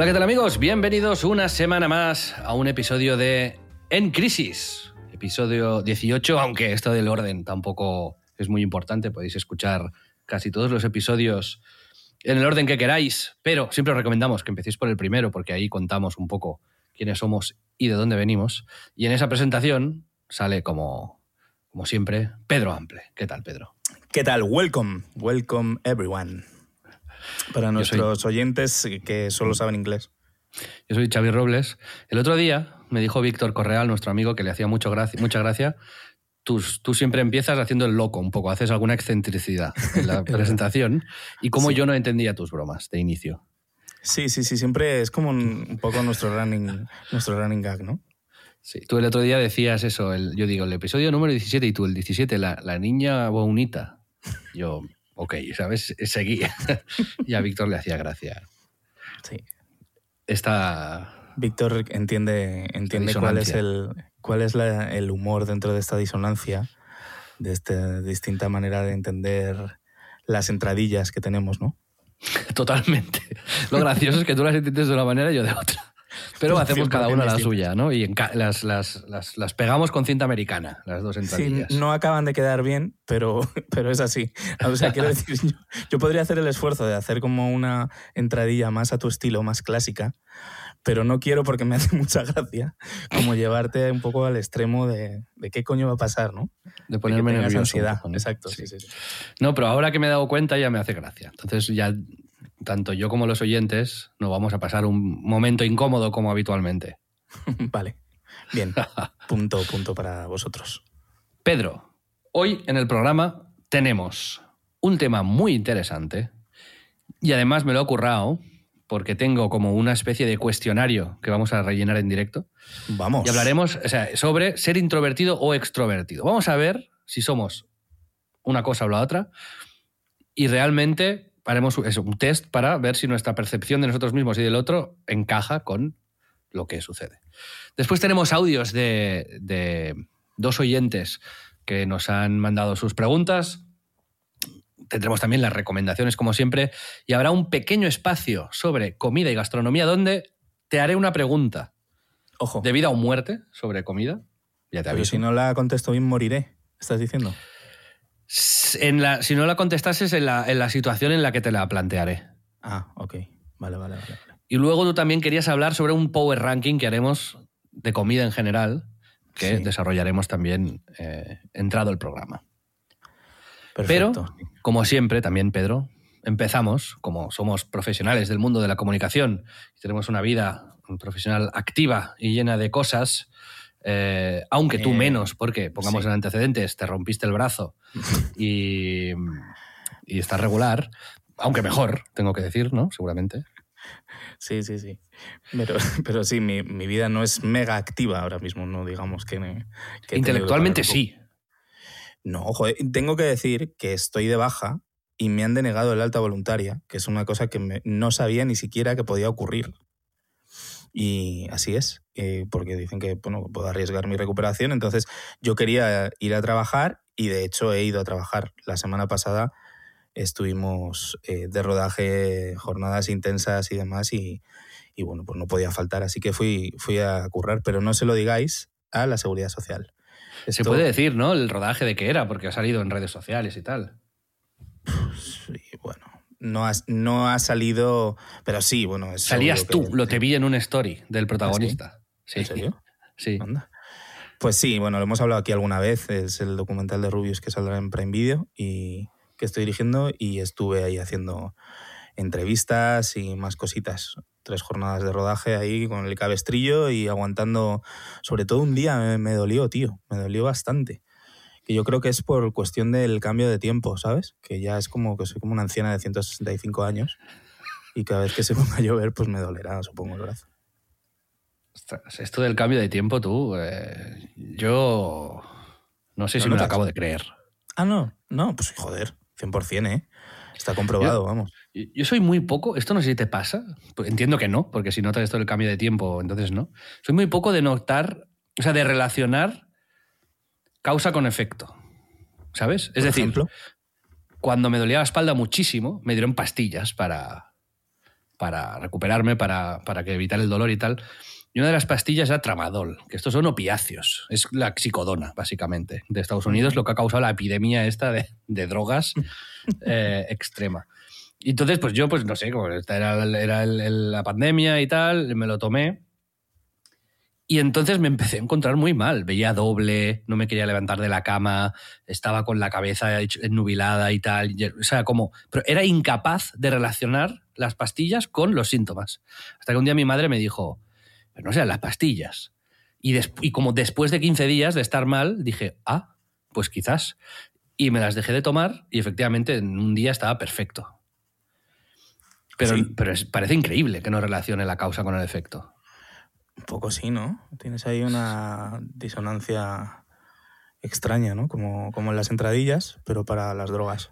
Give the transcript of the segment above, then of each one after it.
Hola, ¿qué tal amigos? Bienvenidos una semana más a un episodio de En Crisis, episodio 18, aunque esto del orden tampoco es muy importante, podéis escuchar casi todos los episodios en el orden que queráis, pero siempre os recomendamos que empecéis por el primero, porque ahí contamos un poco quiénes somos y de dónde venimos. Y en esa presentación sale como, como siempre Pedro Ample. ¿Qué tal, Pedro? ¿Qué tal? Welcome, welcome everyone. Para nuestros oyentes que solo saben inglés. Yo soy Xavi Robles. El otro día me dijo Víctor Correal, nuestro amigo, que le hacía mucho gracia, mucha gracia. Tú, tú, siempre empiezas haciendo el loco un poco, haces alguna excentricidad en la presentación y como Sí. yo no entendía tus bromas de inicio. Sí, sí, sí, siempre es como un, un poco nuestro running, nuestro running gag, ¿no? Sí, tú el otro día decías eso, el- yo digo, el episodio número 17 y tú el 17, la, la niña bonita. Yo, ok, ¿sabes? Seguí. y a Víctor le hacía gracia. Sí. Esta... Víctor entiende, entiende cuál es, el, cuál es la- el humor dentro de esta disonancia, de esta distinta manera de entender las entradillas que tenemos, ¿no? Totalmente. Lo gracioso es que tú las entiendes de una manera y yo de otra. Pero hacemos cada 100% una la suya, ¿no? Y las, las, las, las pegamos con cinta americana, las dos Sí, entradillas. no acaban de quedar bien, pero, pero es así. O sea, quiero decir, yo, yo podría hacer el esfuerzo de hacer como una entradilla más a tu estilo, más clásica, pero no quiero porque me hace mucha gracia como llevarte un poco al extremo de, de qué coño va a pasar, ¿no? de De ponerme que tengas nervioso. ansiedad. poco, ¿no? Exacto, Sí. sí, sí, sí. No, pero ahora que me he dado cuenta ya me hace gracia. Entonces ya tanto yo como los oyentes no vamos a pasar un momento incómodo como habitualmente. Vale. Bien. Punto, punto para vosotros. Pedro, hoy en el programa tenemos un tema muy interesante y además me lo he currado porque tengo como una especie de cuestionario que vamos a rellenar en directo Vamos. y hablaremos o sea, sobre ser introvertido o extrovertido. Vamos a ver si somos una cosa o la otra y realmente haremos eso, un test para ver si nuestra percepción de nosotros mismos y del otro encaja con lo que sucede. Después tenemos audios de, de dos oyentes que nos han mandado sus preguntas. Tendremos también las recomendaciones, como siempre, y habrá un pequeño espacio sobre comida y gastronomía donde te haré una pregunta Ojo. de vida o muerte sobre comida. Ya te Pero aviso. si no la contesto bien, moriré. ¿Estás diciendo? En la- si no la contestases en la, en la situación en la que te la plantearé. Ah, ok. Vale, vale, vale. Y luego tú también querías hablar sobre un power ranking que haremos de comida en general, que Sí. desarrollaremos también eh, entrado el programa. Perfecto. Pero, como siempre, también, Pedro, empezamos, como somos profesionales del mundo de la comunicación y tenemos una vida profesional activa y llena de cosas, eh, aunque tú Eh, menos, porque pongamos sí. en antecedentes, te rompiste el brazo y, y estás regular, aunque mejor, tengo que decir, ¿no? Seguramente. Sí, sí, sí. Pero, pero sí, mi, mi vida no es mega activa ahora mismo, no digamos que... Intelectualmente sí. No, joder, tengo que decir que estoy de baja y me han denegado el alta voluntaria, que es una cosa que me- no sabía ni siquiera que podía ocurrir. Y así es, eh, porque dicen que bueno, puedo arriesgar mi recuperación. Entonces yo quería ir a trabajar y de hecho he ido a trabajar. La semana pasada estuvimos eh, de rodaje, jornadas intensas y demás, y, y, bueno, pues no podía faltar. Así que fui, fui a currar, pero no se lo digáis a la seguridad social. Se puede decir, ¿no? El rodaje de qué era, porque ha salido en redes sociales y tal. Sí, bueno. No ha, no ha salido, pero sí, bueno. Es Salías tú, lo te vi en un story del protagonista. ¿Ah, sí? ¿En serio? Sí. Pues sí, bueno, lo hemos hablado aquí alguna vez, es el documental de Rubius que saldrá en Prime Video y que estoy dirigiendo y estuve ahí haciendo entrevistas y más cositas. Tres jornadas de rodaje ahí con el cabestrillo y aguantando, sobre todo un día me, me dolió, tío, me dolió bastante que yo creo que es por cuestión del cambio de tiempo, ¿sabes? Que ya es como que soy como una anciana de 165 años y cada vez que se ponga a llover, pues me dolerá, supongo, el brazo. esto del cambio de tiempo, tú, eh, yo no sé si me lo acabo de creer. Ah, no, no, pues joder, 100%, ¿eh? Está comprobado, vamos. Yo soy muy poco, esto no sé si te pasa, pues entiendo que no, porque si notas esto del cambio de tiempo, entonces no. Soy muy poco de notar, o sea, de relacionar causa con efecto. ¿Sabes? Es decir, cuando me dolía la espalda muchísimo, me dieron pastillas para, para recuperarme, para, para que evitar el dolor y tal. Y una de las pastillas era tramadol, que estos son opiáceos. Es la xicodona, básicamente, de Estados Unidos, lo que ha causado la epidemia esta de, drogas eh, extrema. Y entonces, pues yo, pues no sé, como esta era, era la pandemia y tal, me lo tomé. Y entonces me empecé a encontrar muy mal. Veía doble, no me quería levantar de la cama, estaba con la cabeza ennubilada y tal. O sea, como. Pero era incapaz de relacionar las pastillas con los síntomas. Hasta que un día mi madre me dijo, pero no sean las pastillas. Y, y como después de 15 días de estar mal, dije, ah, pues quizás. Y me las dejé de tomar y efectivamente en un día estaba perfecto. Pero, pero parece increíble que no relacione la causa con el efecto. Un poco sí, ¿no? Tienes ahí una disonancia extraña, ¿no? Como, como en las entradillas, pero para las drogas.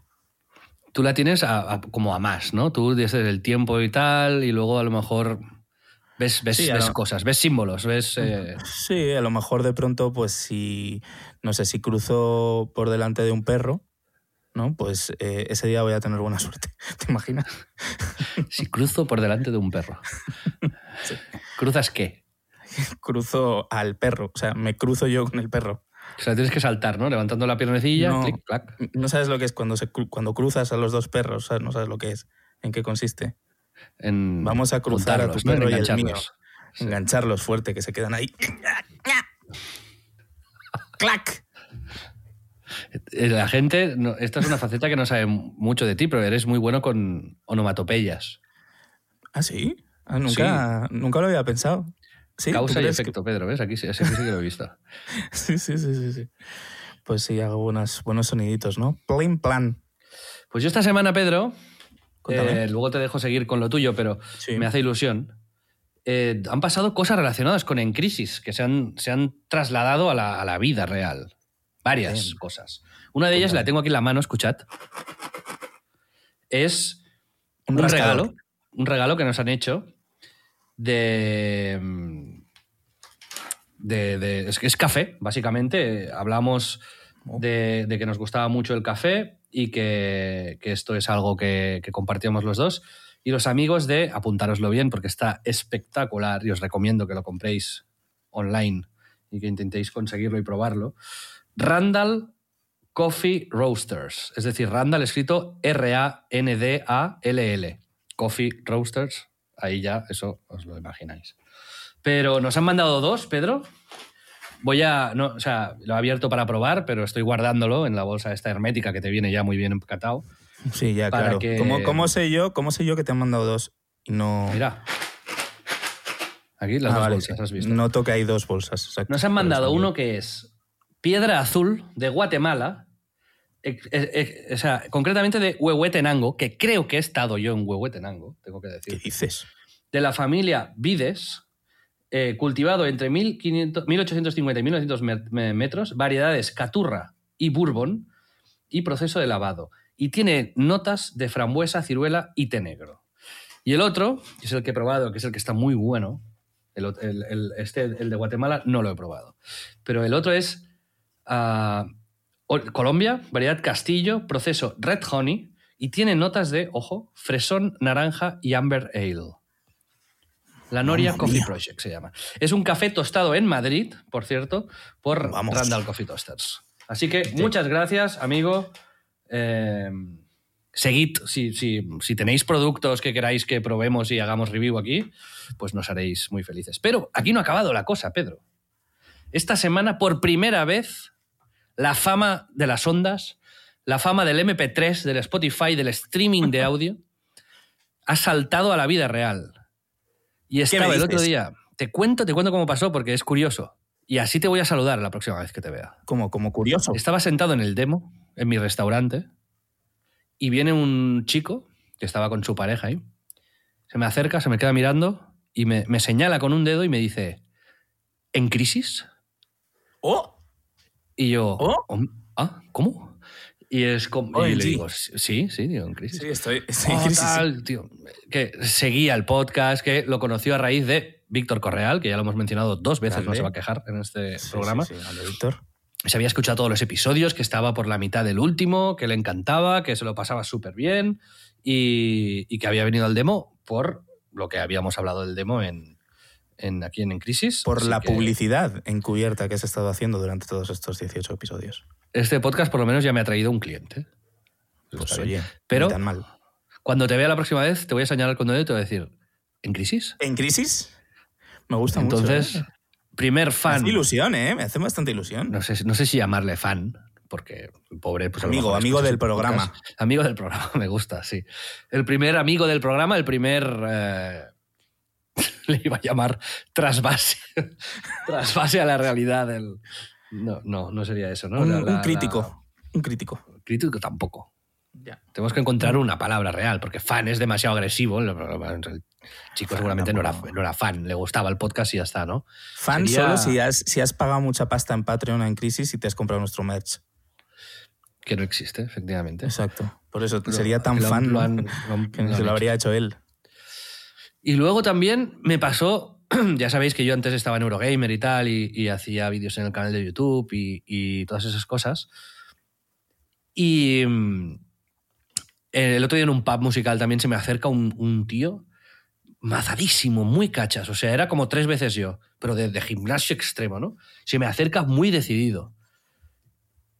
Tú la tienes como a más, ¿no? Tú desde el tiempo y tal, y luego a lo mejor ves, ves, cosas, ves símbolos, ves... Eh, sí, a lo mejor de pronto, pues si, no sé, si cruzo por delante de un perro, ¿no? Pues eh, ese día voy a tener buena suerte. ¿Te imaginas? Si cruzo por delante de un perro. ¿Cruzas qué? cruzo al perro, o sea, me cruzo yo con el perro. O sea, tienes que saltar, ¿no? Levantando la piernecilla, no, clic, clac. No sabes lo que es cuando, se, cuando cruzas a los dos perros, no sabes lo que es, en qué consiste. En Vamos a cruzar a tu perro y el mío. Engancharlos fuerte, que se quedan ahí. ¡Clac! Eh, la gente, esta es una faceta que no sabe mucho de ti, pero eres muy bueno con onomatopeyas. ¿Ah, sí? Ah, nunca, nunca lo había pensado. Causa y efecto, Pedro, ¿ves? Aquí, sí, sí que lo he visto. sí, sí, sí, sí, Pues sí, hago buenos soniditos, ¿no? Plain plan. Pues yo esta semana, Pedro, eh, luego te dejo seguir con lo tuyo, pero me hace ilusión. Eh, han pasado cosas relacionadas con En Crisis, que se han, se han trasladado a la, vida real. Varias cosas. Una de ellas la tengo aquí en la mano, escuchad. Es un regalo, un regalo que nos han hecho de, de, es, café, básicamente. Hablamos oh. de, que nos gustaba mucho el café y que, esto es algo que, compartíamos los dos. Y los amigos de, apuntároslo bien porque está espectacular y os recomiendo que lo compréis online y que intentéis conseguirlo y probarlo. Randall Coffee Roasters, es decir, Randall escrito R-A-N-D-A-L-L. Coffee Roasters, ahí ya eso os lo imagináis. Pero nos han mandado dos, Pedro. Voy a, no, o sea, lo he abierto para probar, pero estoy guardándolo en la bolsa esta hermética que te viene ya muy bien empacatado. Sí, ya, claro. ¿Cómo, sé yo, ¿Cómo sé yo que te han mandado dos no...? Mira. Aquí las ah, dos bolsas, has visto. Noto que hay dos bolsas. Nos han mandado uno que es Piedra Azul de Guatemala, o sea, concretamente de Huehuetenango, que creo que he estado yo en Huehuetenango, tengo que decir. ¿Qué dices? De la familia Vides, eh, cultivado entre 1850 y 1900 metros, variedades Caturra y Bourbon, y proceso de lavado. Y tiene notas de frambuesa, ciruela y té negro. Y el otro, que es el que he probado, que es el que está muy bueno, el, este, el de Guatemala, no lo he probado. Pero el otro es ah, Colombia, variedad Castillo, proceso Red Honey, y tiene notas de, ojo, fresón, naranja y amber ale. La Noria Mamma Coffee mía. Project se llama. Es un café tostado en Madrid, por cierto, por Vamos. Randall Coffee Toasters. Así que muchas gracias, amigo. Eh, seguid, si, si- si tenéis productos que queráis que probemos y hagamos review aquí, pues nos haréis muy felices. Pero aquí no ha acabado la cosa, Pedro. Esta semana, por primera vez, la fama de las ondas, la fama del MP3, del Spotify, del streaming de audio, ha saltado a la vida real. Y estaba el otro día. Te cuento, te cuento cómo pasó porque es curioso. Y así te voy a saludar la próxima vez que te vea. Como, como curioso. Estaba sentado en el demo, en mi restaurante, y viene un chico que estaba con su pareja ahí. Se me acerca, se me queda mirando y me, me señala con un dedo y me dice, ¿en crisis? ¡Oh! Y yo, ¿Oh? "Hom- ¿ah? ¿Cómo? Y es como, y le digo, sí, sí, digo, en crisis. Sí, estoy, estoy en Oh, crisis. tal, tío, que seguía el podcast, que lo conoció a raíz de Víctor Correal, que ya lo hemos mencionado dos veces, no se va a quejar en este Sí, programa. sí, sí, Víctor. se había escuchado todos los episodios, que estaba por la mitad del último, que le encantaba, que se lo pasaba súper bien y, y que había venido al demo por lo que habíamos hablado del demo en, en aquí en, En Crisis. Por la que publicidad encubierta que has estado haciendo durante todos estos 18 episodios. Este podcast por lo menos ya me ha traído un cliente. Pues está bien. oye, Pero- tan mal. Cuando te vea la próxima vez, te voy a señalar con dedo y te voy a decir, ¿en crisis? ¿En crisis? Me gusta Entonces, mucho. ¿eh? primer Me fan. hace ilusión, ¿eh? Me hace bastante ilusión. No sé, no sé si llamarle fan, porque el pobre... Pues Amigo, amigo del programa. Amigo del programa, me gusta, sí. El primer amigo del programa, el primer... eh, le iba a llamar trasvase. trasvase a la realidad del... No, no, no sería eso, ¿no? un, La- un la- crítico. Un crítico. la- Crítico tampoco. Ya. Tenemos que encontrar una palabra real, porque fan es demasiado agresivo. El chico Fan seguramente no era, no era fan, le gustaba el podcast y ya está, ¿no? Fan Sería- solo si has, si has pagado mucha pasta en Patreon en crisis y te has comprado nuestro merch. Que no existe, efectivamente. Exacto. Por eso sería tan lo fan lo han- lo han- que lo se lo habría hecho él. Y luego también me pasó, ya sabéis que yo antes estaba en Eurogamer y tal, y, y hacía vídeos en el canal de YouTube y, y todas esas cosas. Y mm, el otro día en un pub musical también se me acerca un, un tío mazadísimo, muy cachas, o sea, era como tres veces yo, pero de, de gimnasio extremo, ¿no? Se me acerca muy decidido.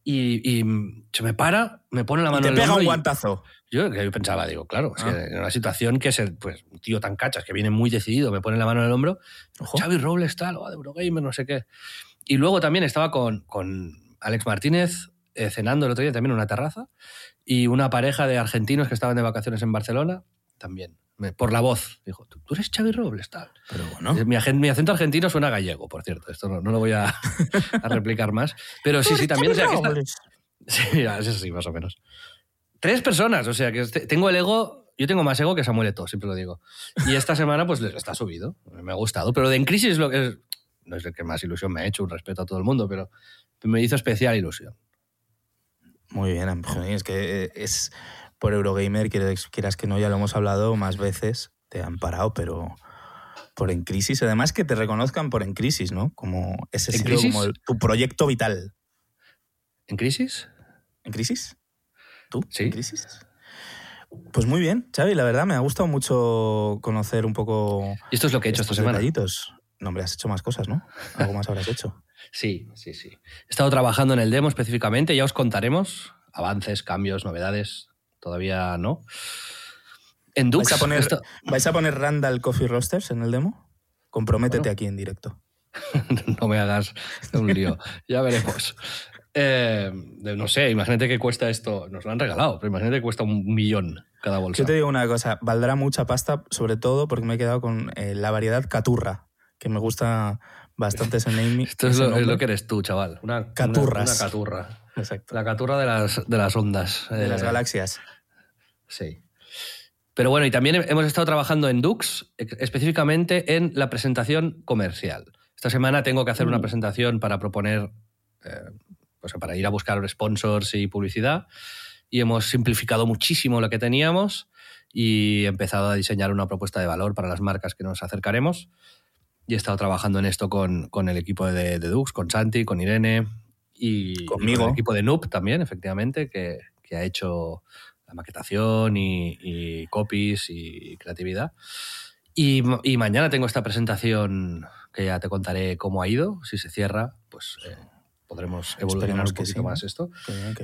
Y, y, mm, se me para, me pone la Y mano te en el pega un y- guantazo. Yo, yo pensaba, digo, claro, es Ah. que en una situación que es el, pues, un tío tan cachas que viene muy decidido, me pone la mano en el hombro, Ojo. Xavi Robles tal, o de Eurogamer, no sé qué. Y luego también estaba con, con Alex Martínez eh, cenando el otro día también en una terraza y una pareja de argentinos que estaban de vacaciones en Barcelona también. Me- por la voz, dijo, ¿tú, tú eres Xavi Robles tal? Pero bueno. Mi, agen- mi acento argentino suena gallego, por cierto, esto no, no lo voy a, a replicar más. Pero sí, sí, también, o sea, que esta- Sí, eso sí, más o menos. Tres personas, o sea, que este- tengo el ego, yo tengo más ego que Samuel Eto'o, siempre lo digo. Y esta semana pues está subido, me ha gustado, pero de En Crisis lo que es, no es el que más ilusión me ha hecho, un respeto a todo el mundo, pero me hizo especial ilusión. Muy bien, es que eh, es por Eurogamer, quieras, que no, ya lo hemos hablado más veces, te han parado, pero por En Crisis, además que te reconozcan por En Crisis, ¿no? Como ese ¿En ha sido Crisis? como el- tu proyecto vital. ¿En Crisis? ¿En Crisis? ¿Tú? Sí. ¿En Crisis? Pues muy bien, Xavi, la verdad me ha gustado mucho conocer un poco Y esto es lo que he hecho esta semana. No, hombre, has hecho más cosas, ¿no? Algo más habrás hecho. Sí, sí, sí. He estado trabajando en el demo específicamente, ya os contaremos avances, cambios, novedades, todavía no. En Dux ¿Vais a poner, esto- ¿vais a poner Randall Coffee Roasters en el demo? Comprométete Bueno. aquí en directo. no me hagas un lío. ya veremos. Eh, no sé, imagínate que cuesta esto. Nos lo han regalado, pero imagínate que cuesta un millón cada bolsa. Yo te digo una cosa, valdrá mucha pasta, sobre todo porque me he quedado con eh, la variedad Caturra, que me gusta bastante ese naming. Esto es lo, es nombre. lo que eres tú, chaval. Una, una- Caturras. Una, caturra. Exacto. La caturra de las, de las ondas. De las Eh, galaxias. Sí. Pero bueno, y también hemos estado trabajando en Dux, específicamente en la presentación comercial. Esta semana tengo que hacer una Mm. presentación para proponer, eh, pues para ir a buscar sponsors y publicidad. Y hemos simplificado muchísimo lo que teníamos y empezado a diseñar una propuesta de valor para las marcas que nos acercaremos. Y he estado trabajando en esto con, con el equipo de, de Dux, con Santi, con Irene y, y Conmigo. con el equipo de Noob también, efectivamente, que, que ha hecho la maquetación y, copies y creatividad. Y, mañana tengo esta presentación que ya te contaré cómo ha ido. Si se cierra, pues eh, podremos evolucionar un poquito más esto.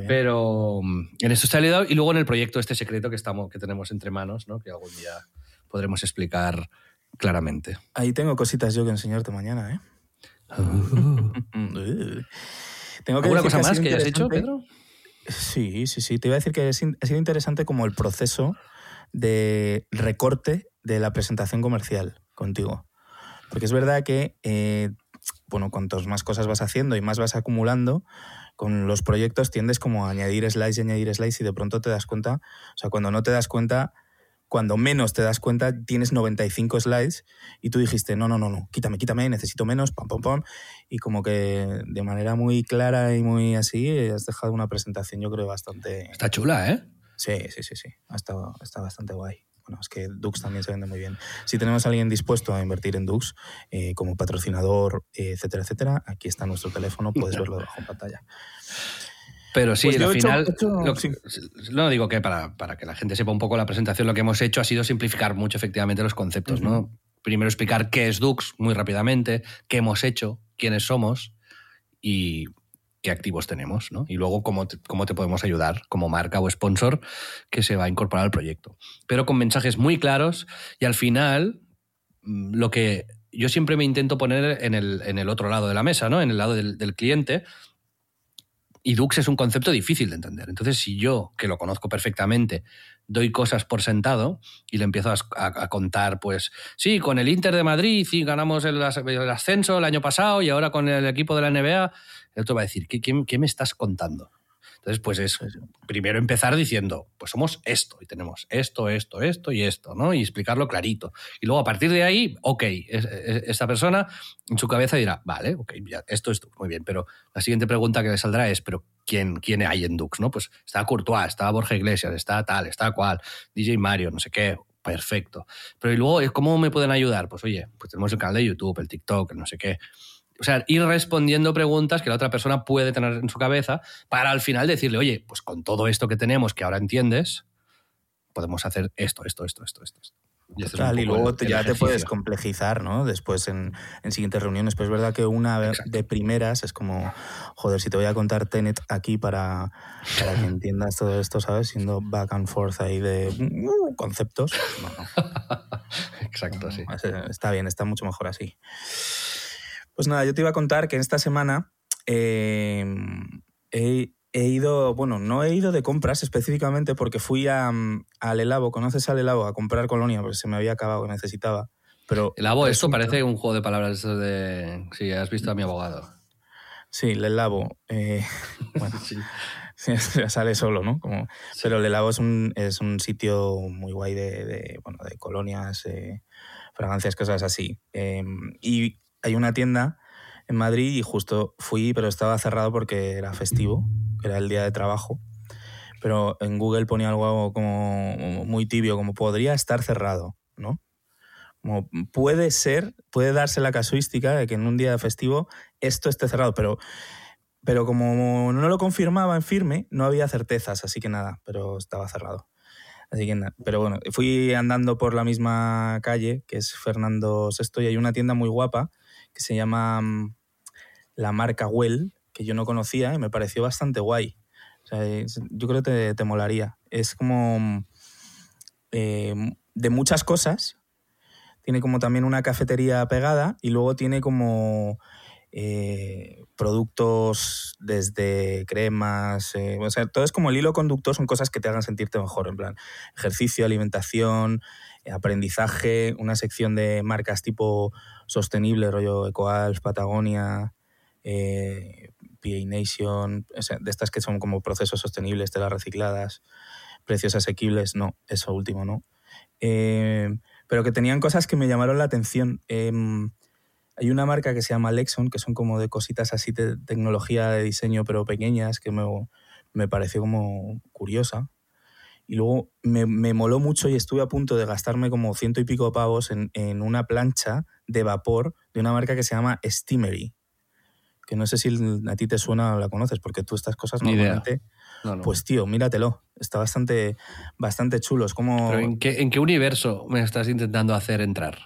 Pero mm, en esto está liado y luego en el proyecto este secreto que, estamos, que tenemos entre manos, ¿no? que algún día podremos explicar claramente. Ahí tengo cositas yo que enseñarte mañana, ¿eh? tengo que ¿Alguna cosa más que hayas hecho, Pedro? Sí, sí, sí. Te iba a decir que ha sido interesante como el proceso de recorte de la presentación comercial contigo. Porque es verdad que eh, bueno, cuantos más cosas vas haciendo y más vas acumulando, con los proyectos tiendes como a añadir slides y añadir slides y de pronto te das cuenta, o sea, cuando no te das cuenta, cuando menos te das cuenta, tienes 95 slides y tú dijiste, no, no, no, no, quítame, quítame, necesito menos, pam, pam, pam. Y como que de manera muy clara y muy así, has dejado una presentación, yo creo, bastante... Está chula, ¿eh? Sí, sí, sí, sí. Ha estado, está bastante guay bueno, es que Dux también se vende muy bien. Si tenemos a alguien dispuesto a invertir en Dux eh, como patrocinador, etcétera, etcétera, aquí está nuestro teléfono, puedes verlo debajo en pantalla. Pero sí, pues al final, no digo que para, para, que la gente sepa un poco la presentación, lo que hemos hecho ha sido simplificar mucho efectivamente los conceptos, ¿no? Primero explicar qué es Dux muy rápidamente, qué hemos hecho, quiénes somos y qué activos tenemos, ¿no? Y luego cómo te, cómo te podemos ayudar como marca o sponsor que se va a incorporar al proyecto. Pero con mensajes muy claros y al final mm, lo que yo siempre me intento poner en el, en el otro lado de la mesa, ¿no? En el lado del, cliente, y Dux es un concepto difícil de entender. Entonces, si yo, que lo conozco perfectamente, doy cosas por sentado y le empiezo a, contar, pues sí, con el Inter de Madrid sí ganamos el, ascenso el año pasado y ahora con el equipo de la NBA, el otro va a decir, qué me estás contando? Entonces, pues es primero empezar diciendo, pues somos esto y tenemos esto, esto, esto y esto, ¿no? Y explicarlo clarito. Y luego a partir de ahí, ok, esta persona en su cabeza dirá, vale, ok, esto es muy bien, pero la siguiente pregunta que le saldrá es, pero ¿quién, quién hay en Dux, no? Pues está Courtois, está Borja Iglesias, está tal, está cual, DJ Mario, no sé qué, perfecto. Pero y luego, ¿cómo me pueden ayudar? Pues oye, pues tenemos el canal de YouTube, el TikTok, no sé qué o sea, ir respondiendo preguntas que la otra persona puede tener en su cabeza para al final decirle, oye, pues con todo esto que tenemos que ahora entiendes, podemos hacer esto, esto, esto, esto, esto. Y, y luego ya te puedes complejizar, ¿no? Después en, siguientes reuniones. Pues es verdad que una de primeras es como, joder, si te voy a contar Tenet aquí para, para que entiendas todo esto, ¿sabes? Siendo back and forth ahí de uh, conceptos. Exacto, sí. Está bien, está mucho mejor así. Pues nada, yo te iba a contar que en esta semana em, he, ido, bueno, no he ido de compras específicamente porque fui a, al Elabo, ¿conoces al Elabo? A comprar colonia porque se me había acabado que necesitaba. Pero Elabo, esto parece un juego de palabras de... Sí, has visto a mi abogado. Sí, el Elabo. Eh, bueno, sí. sale solo, ¿no? Como, Pero el Elabo es un, es un sitio muy guay de, bueno, de colonias, eh, fragancias, cosas así. Em, y hay una tienda en Madrid y justo fui, pero estaba cerrado porque era festivo, era el día de trabajo. Pero en Google ponía algo como muy tibio, como podría estar cerrado, ¿no? Puede ser, puede darse la casuística de que en un día festivo esto esté cerrado, pero, pero como no lo confirmaba en firme, no había certezas, así que nada, pero estaba cerrado. Así pero bueno, fui andando por la misma calle, que es Fernando VI, y hay una tienda muy guapa que se llama mm, la marca Well, que yo no conocía y me pareció bastante guay. yo creo que te, molaría. Es como mm, eh, de muchas cosas. Tiene como también una cafetería pegada y luego tiene como eh, productos desde cremas, eh, o sea, todo es como el hilo conductor, son cosas que te hagan sentirte mejor, en plan ejercicio, alimentación, aprendizaje, una sección de marcas tipo sostenible, rollo EcoAlf, Patagonia, eh, PA Nation, de estas que son como procesos sostenibles, telas recicladas, precios asequibles, no, eso último no. Eh, pero que tenían cosas que me llamaron la atención. Em, hay una marca que se llama Lexon, que son como de cositas así de tecnología de diseño, pero pequeñas, que me, me pareció como curiosa. Y luego me, me, moló mucho y estuve a punto de gastarme como ciento y pico pavos en, en, una plancha de vapor de una marca que se llama Steamery. que no sé si a ti te suena o la conoces, porque tú estas cosas Ni normalmente... No, no. Pues tío, míratelo. Está bastante, bastante chulo. Es como Pero ¿en qué, ¿en qué universo me estás intentando hacer entrar?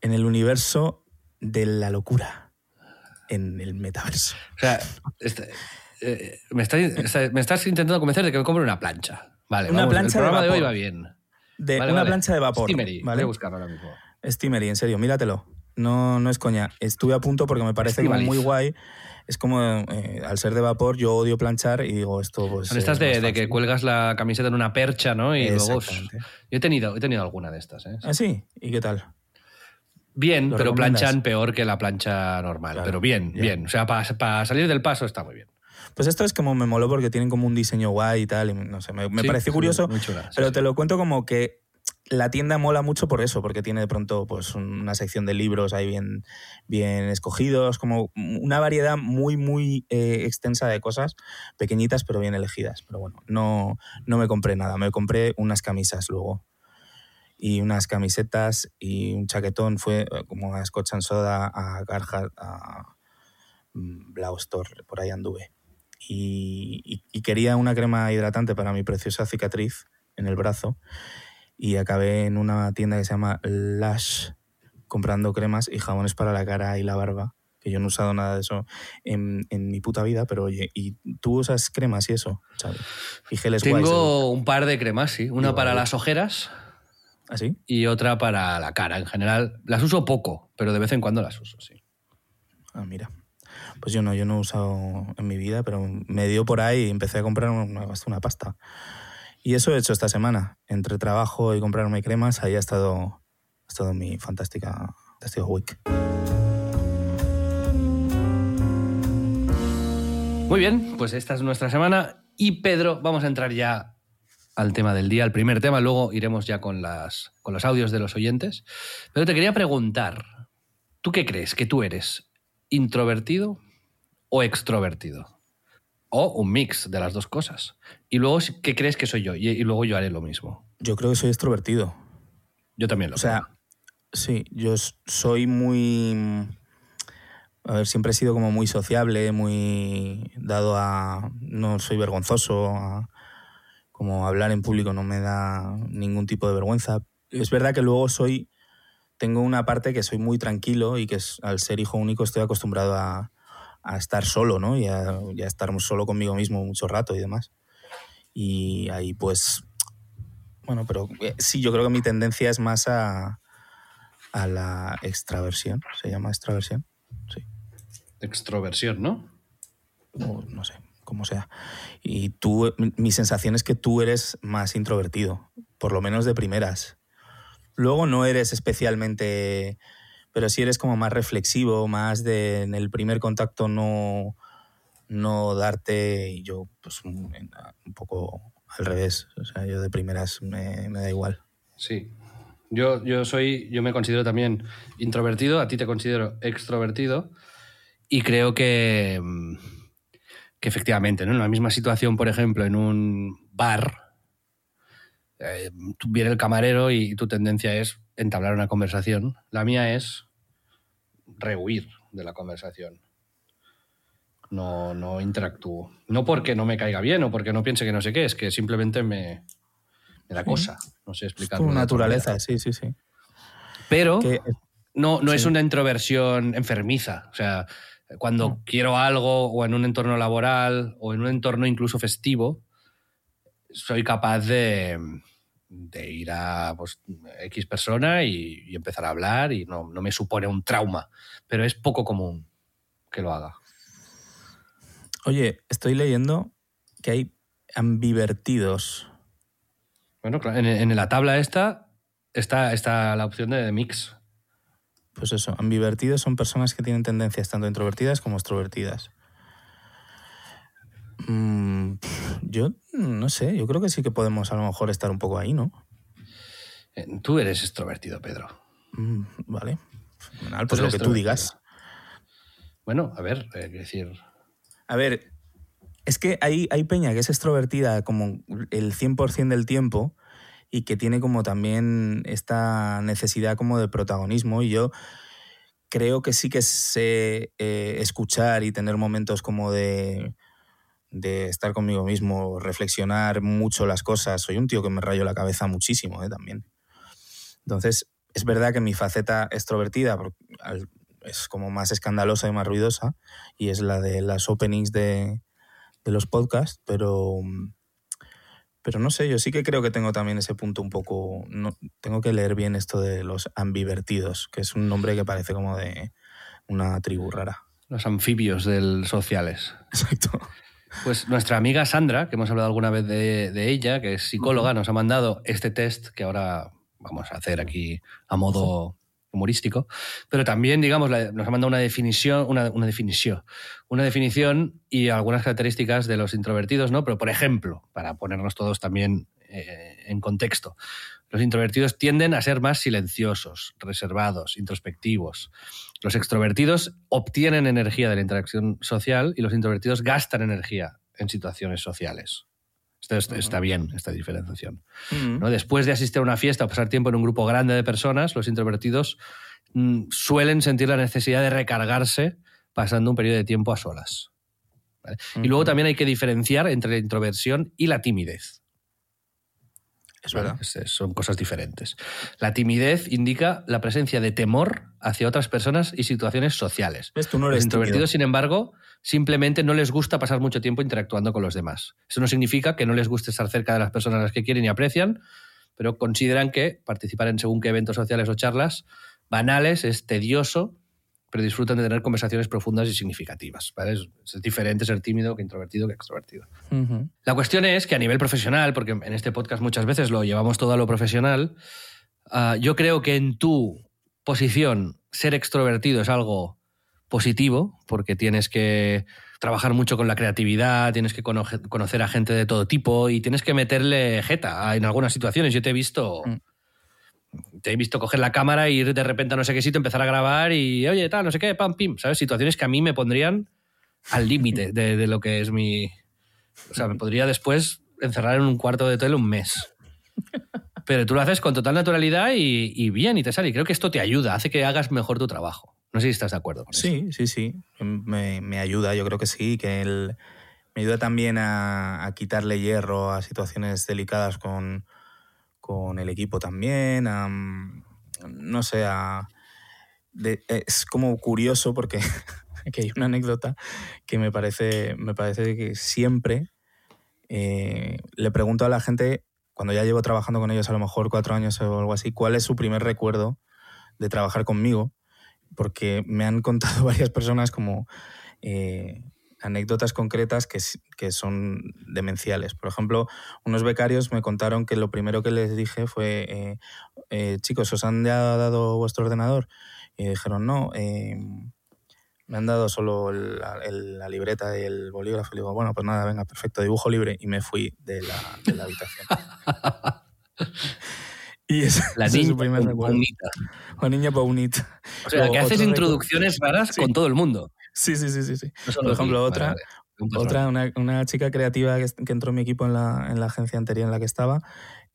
en el universo de la locura. En el metaverso. O sea, este- eh, me, estás, está- me estás intentando convencer de que me compre una plancha. Vale, Una vamos, plancha el de programa de, hoy vapor. va bien. De Vale, una vale. plancha de vapor. Steamery, voy ¿vale? a buscarlo ahora mismo. Steamery, en serio, míratelo. No, no es coña. Estuve a punto porque me parece como muy guay. Es como, eh, al ser de vapor, yo odio planchar y digo, esto pues... Son eh, estas no de, que cuelgas la camiseta en una percha, ¿no? Y luego. Yo he tenido, he tenido alguna de estas, ¿eh? ¿Ah, sí? ¿Y qué tal? Bien, ¿Lo pero recomiendas? planchan peor que la plancha normal. Claro, pero bien, bien. O sea, para salir del paso está muy bien. Pues esto es como me moló porque tienen como un diseño guay y tal. Y no sé, me, me Sí, pareció curioso. chula, pero sí. te lo cuento como que la tienda mola mucho por eso, porque tiene de pronto pues una sección de libros ahí bien, bien escogidos, como una variedad muy, muy eh, extensa de cosas, pequeñitas pero bien elegidas. Pero bueno, no, no me compré nada, me compré unas camisas luego. Y unas camisetas y un chaquetón fue eh, como a Scotch and Soda, a Carhartt, a mm, Blau Store, por ahí anduve. Y quería una crema hidratante para mi preciosa cicatriz en el brazo y acabé en una tienda que se llama Lash comprando cremas y jabones para la cara y la barba, que yo no he usado nada de eso en, en mi puta vida, pero oye, ¿y tú usas cremas y eso? ¿sabes? Y geles guays. Tengo un par de cremas, sí. Una para las ojeras ¿así? y otra para la cara. En general, las uso poco, pero de vez en cuando las uso, sí. Ah, mira. Pues yo no, yo no he usado en mi vida, pero me dio por ahí y empecé a comprar una pasta. Y eso he hecho esta semana. Entre trabajo y comprarme cremas, ahí ha estado, ha estado mi fantástica, fantástica week. Muy bien, pues esta es nuestra semana. Y Pedro, vamos a entrar ya al tema del día, al primer tema, luego iremos ya con, las, con los audios de los oyentes. Pero te quería preguntar, ¿tú qué crees que tú eres? ¿Introvertido o extrovertido? O un mix de las dos cosas. Y luego, ¿qué crees que soy yo? Y, y luego yo haré lo mismo. Yo creo que soy extrovertido. Yo también lo O sea, sí, yo soy muy... A ver, siempre he sido como muy sociable, muy dado a... No soy vergonzoso, a- como hablar en público no me da ningún tipo de vergüenza. Es verdad que luego soy... Tengo una parte que soy muy tranquilo y que es- al ser hijo único estoy acostumbrado a, a estar solo, ¿no? Y a, y a estar solo conmigo mismo mucho rato y demás. Y ahí pues... Bueno, pero eh, sí, yo creo que mi tendencia es más a, a la extraversión. ¿Se llama extraversión? Sí. Extroversión, ¿no? O no sé, como sea. Y tú, mi sensación es que tú eres más introvertido, por lo menos de primeras. Luego no eres especialmente, pero sí eres como más reflexivo, más de en el primer contacto no, no darte y yo pues un, un poco al revés. O sea, yo de primeras me, me da igual. Sí. Yo, yo soy, yo me considero también introvertido, a ti te considero extrovertido y creo que, mm, que efectivamente, ¿no? En la misma situación, por ejemplo, en un bar, eh, viene el camarero y tu tendencia es entablar una conversación. La mía es rehuir de la conversación. No, no interactúo. No porque no me caiga bien o porque no piense que no sé qué, es que simplemente me, me da cosa. No sé Es explicarlo. tu naturaleza, sí, sí, sí. Pero Que- no, no sí. es una introversión enfermiza. O sea, cuando No. quiero algo o en un entorno laboral o en un entorno incluso festivo, soy capaz de, de ir a pues, X persona y, y empezar a hablar y no, no me supone un trauma. Pero es poco común que lo haga. Oye, estoy leyendo que hay ambivertidos. Bueno, claro, en, en la tabla esta está, está la opción de mix. Pues eso, ambivertidos son personas que tienen tendencias tanto introvertidas como extrovertidas. Mm, yo no sé, yo creo que sí que podemos a lo mejor estar un poco ahí, ¿no? Eh, Tú eres extrovertido, Pedro. Mm, vale. Fenomenal, pues lo que tú digas. Bueno, a ver, eh, decir, A ver, es que hay, hay peña que es extrovertida como el 100% del tiempo y que tiene como también esta necesidad como de protagonismo y yo creo que sí que sé eh, escuchar y tener momentos como de, de estar conmigo mismo, reflexionar mucho las cosas. Soy un tío que me rayo la cabeza muchísimo ¿eh? también. Entonces, es verdad que mi faceta extrovertida es como más escandalosa y más ruidosa, y es la de las openings de, de los podcasts, pero, pero no sé, yo sí que creo que tengo también ese punto un poco. No, tengo que leer bien esto de los ambivertidos, que es un nombre que parece como de una tribu rara. Los anfibios del sociales. Exacto. Pues nuestra amiga Sandra, que hemos hablado alguna vez de, de ella, que es psicóloga, nos ha mandado este test que ahora vamos a hacer aquí a modo humorístico, pero también, digamos, nos ha mandado una definición, una, definición, una definición y algunas características de los introvertidos, ¿no? Pero, por ejemplo, para ponernos todos también eh, en contexto, los introvertidos tienden a ser más silenciosos, reservados, introspectivos. Los extrovertidos obtienen energía de la interacción social y los introvertidos gastan energía en situaciones sociales. Esto está bien, esta diferenciación. ¿no? Después de asistir a una fiesta o pasar tiempo en un grupo grande de personas, los introvertidos mm, suelen sentir la necesidad de recargarse pasando un periodo de tiempo a solas. Y luego también hay que diferenciar entre la introversión y la timidez. Es verdad. son cosas diferentes. La timidez indica la presencia de temor hacia otras personas y situaciones sociales. los introvertidos, sin embargo, simplemente no les gusta pasar mucho tiempo interactuando con los demás. Eso no significa que no les guste estar cerca de las personas a las que quieren y aprecian, pero consideran que participar en según qué eventos sociales o charlas banales es tedioso, pero disfrutan de tener conversaciones profundas y significativas. Es, diferente ser tímido que introvertido que extrovertido. La cuestión es que a nivel profesional, porque en este podcast muchas veces lo llevamos todo a lo profesional, ah, yo creo que en tu posición ser extrovertido es algo positivo, porque tienes que trabajar mucho con la creatividad, tienes que conocer a gente de todo tipo y tienes que meterle jeta en algunas situaciones. Yo te he visto. Mm. Te he visto coger la cámara e ir de repente a no sé qué sitio, empezar a grabar y, oye, tal, no sé qué, pam, pim, ¿sabes? Situaciones que a mí me pondrían al límite de, lo que es mi. O sea, me podría después encerrar en un cuarto de hotel un mes. Pero tú lo haces con total naturalidad y, y bien, y te sale. Y creo que esto te ayuda, hace que hagas mejor tu trabajo. No sé si estás de acuerdo con sí, eso. Sí, sí, sí. Me, ayuda, yo creo que sí, que él me ayuda también a, quitarle hierro a situaciones delicadas con, el equipo también, no sé, es como curioso porque hay una anécdota que me parece, me parece que siempre eh, le pregunto a la gente, cuando ya llevo trabajando con ellos a lo mejor cuatro años o algo así, cuál es su primer recuerdo de trabajar conmigo porque me han contado varias personas como eh, anécdotas concretas que, que, son demenciales. Por ejemplo, unos becarios me contaron que lo primero que les dije fue, eh, eh, chicos, ¿os han ya dado vuestro ordenador? Y dijeron, no, me han dado solo la libreta y el bolígrafo. Y digo, bueno, pues nada, venga, perfecto, dibujo libre. Y me fui de la, de la habitación. Y es, la niña bonita. La niña bonita. O sea, que haces introducciones raras con todo el mundo. Sí, sí, sí, sí. sí. Por ejemplo, otra, otra una, una, chica creativa que, que, entró en mi equipo en la, en la, agencia anterior en la que estaba,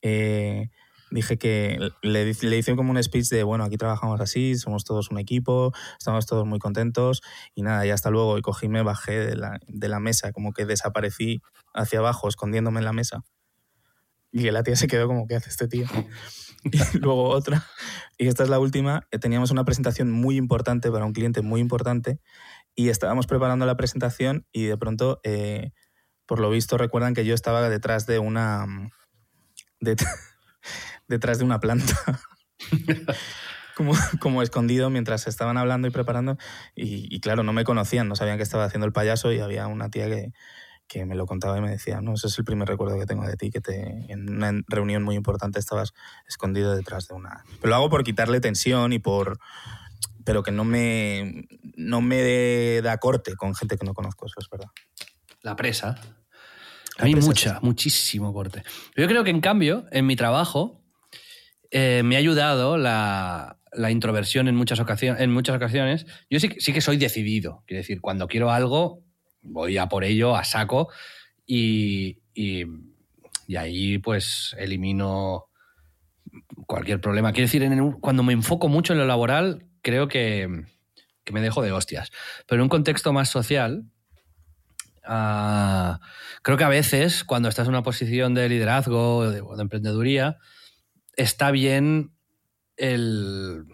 eh, dije que le, le, hice como un speech de, bueno, aquí trabajamos así, somos todos un equipo, estamos todos muy contentos y nada, y hasta luego. Y cogí, me bajé de la, de la mesa, como que desaparecí hacia abajo, escondiéndome en la mesa. Y la tía se quedó como, ¿qué hace este tío? Y luego otra, y esta es la última, eh, teníamos una presentación muy importante para un cliente muy importante y estábamos preparando la presentación y de pronto, eh, por lo visto, recuerdan que yo estaba detrás de una... Mm, detrás de una planta. como, como escondido mientras estaban hablando y preparando. Y, y, claro, no me conocían, no sabían que estaba haciendo el payaso y había una tía que, que me lo contaba y me decía, no, ese es el primer recuerdo que tengo de ti, que te, en una reunión muy importante estabas escondido detrás de una... Pero lo hago por quitarle tensión y por... pero que no me, no me da corte con gente que no conozco, eso es verdad. La presa. Hay mucha, muchísimo corte. Yo creo que en cambio, en mi trabajo, eh, me ha ayudado la, la introversión en muchas, ocasiones, en muchas ocasiones. Yo sí, sí que soy decidido. Quiero decir, cuando quiero algo, voy a por ello, a saco, y, y, ahí pues elimino cualquier problema. Quiero decir, cuando me enfoco mucho en lo laboral, creo que, que me dejo de hostias. Pero en un contexto más social, ah, creo que a veces, cuando estás en una posición de liderazgo o de, de emprendeduría, está bien el,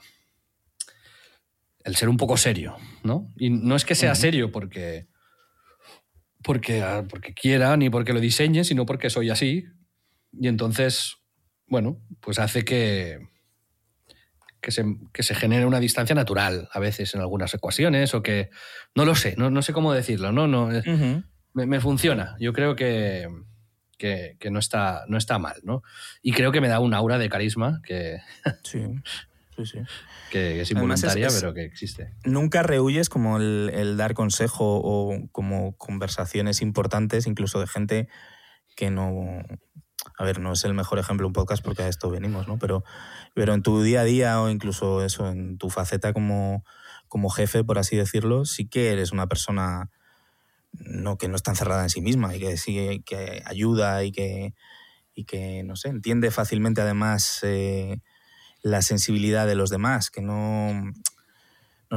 el ser un poco serio, ¿no? Y no es que sea serio porque, porque, ah, porque quiera ni porque lo diseñe, sino porque soy así. Y entonces, bueno, pues hace que, que se, que se genere una distancia natural a veces en algunas ecuaciones o que, no lo sé, no, no sé cómo decirlo, ¿no? no eh, me, me funciona. Yo creo que, que, que no, está, no está mal, ¿no? Y creo que me da un aura de carisma que, Sí, sí, sí. que es involuntaria, es- pero que existe. Nunca rehuyes como el, el dar consejo o como conversaciones importantes, incluso de gente que no... A ver, no es el mejor ejemplo un podcast porque a esto venimos, ¿no? Pero, pero en tu día a día o incluso eso, en tu faceta como, como jefe, por así decirlo, sí que eres una persona no, que no está encerrada en sí misma y que sí que ayuda y que, y que no sé, entiende fácilmente además eh, la sensibilidad de los demás, que no,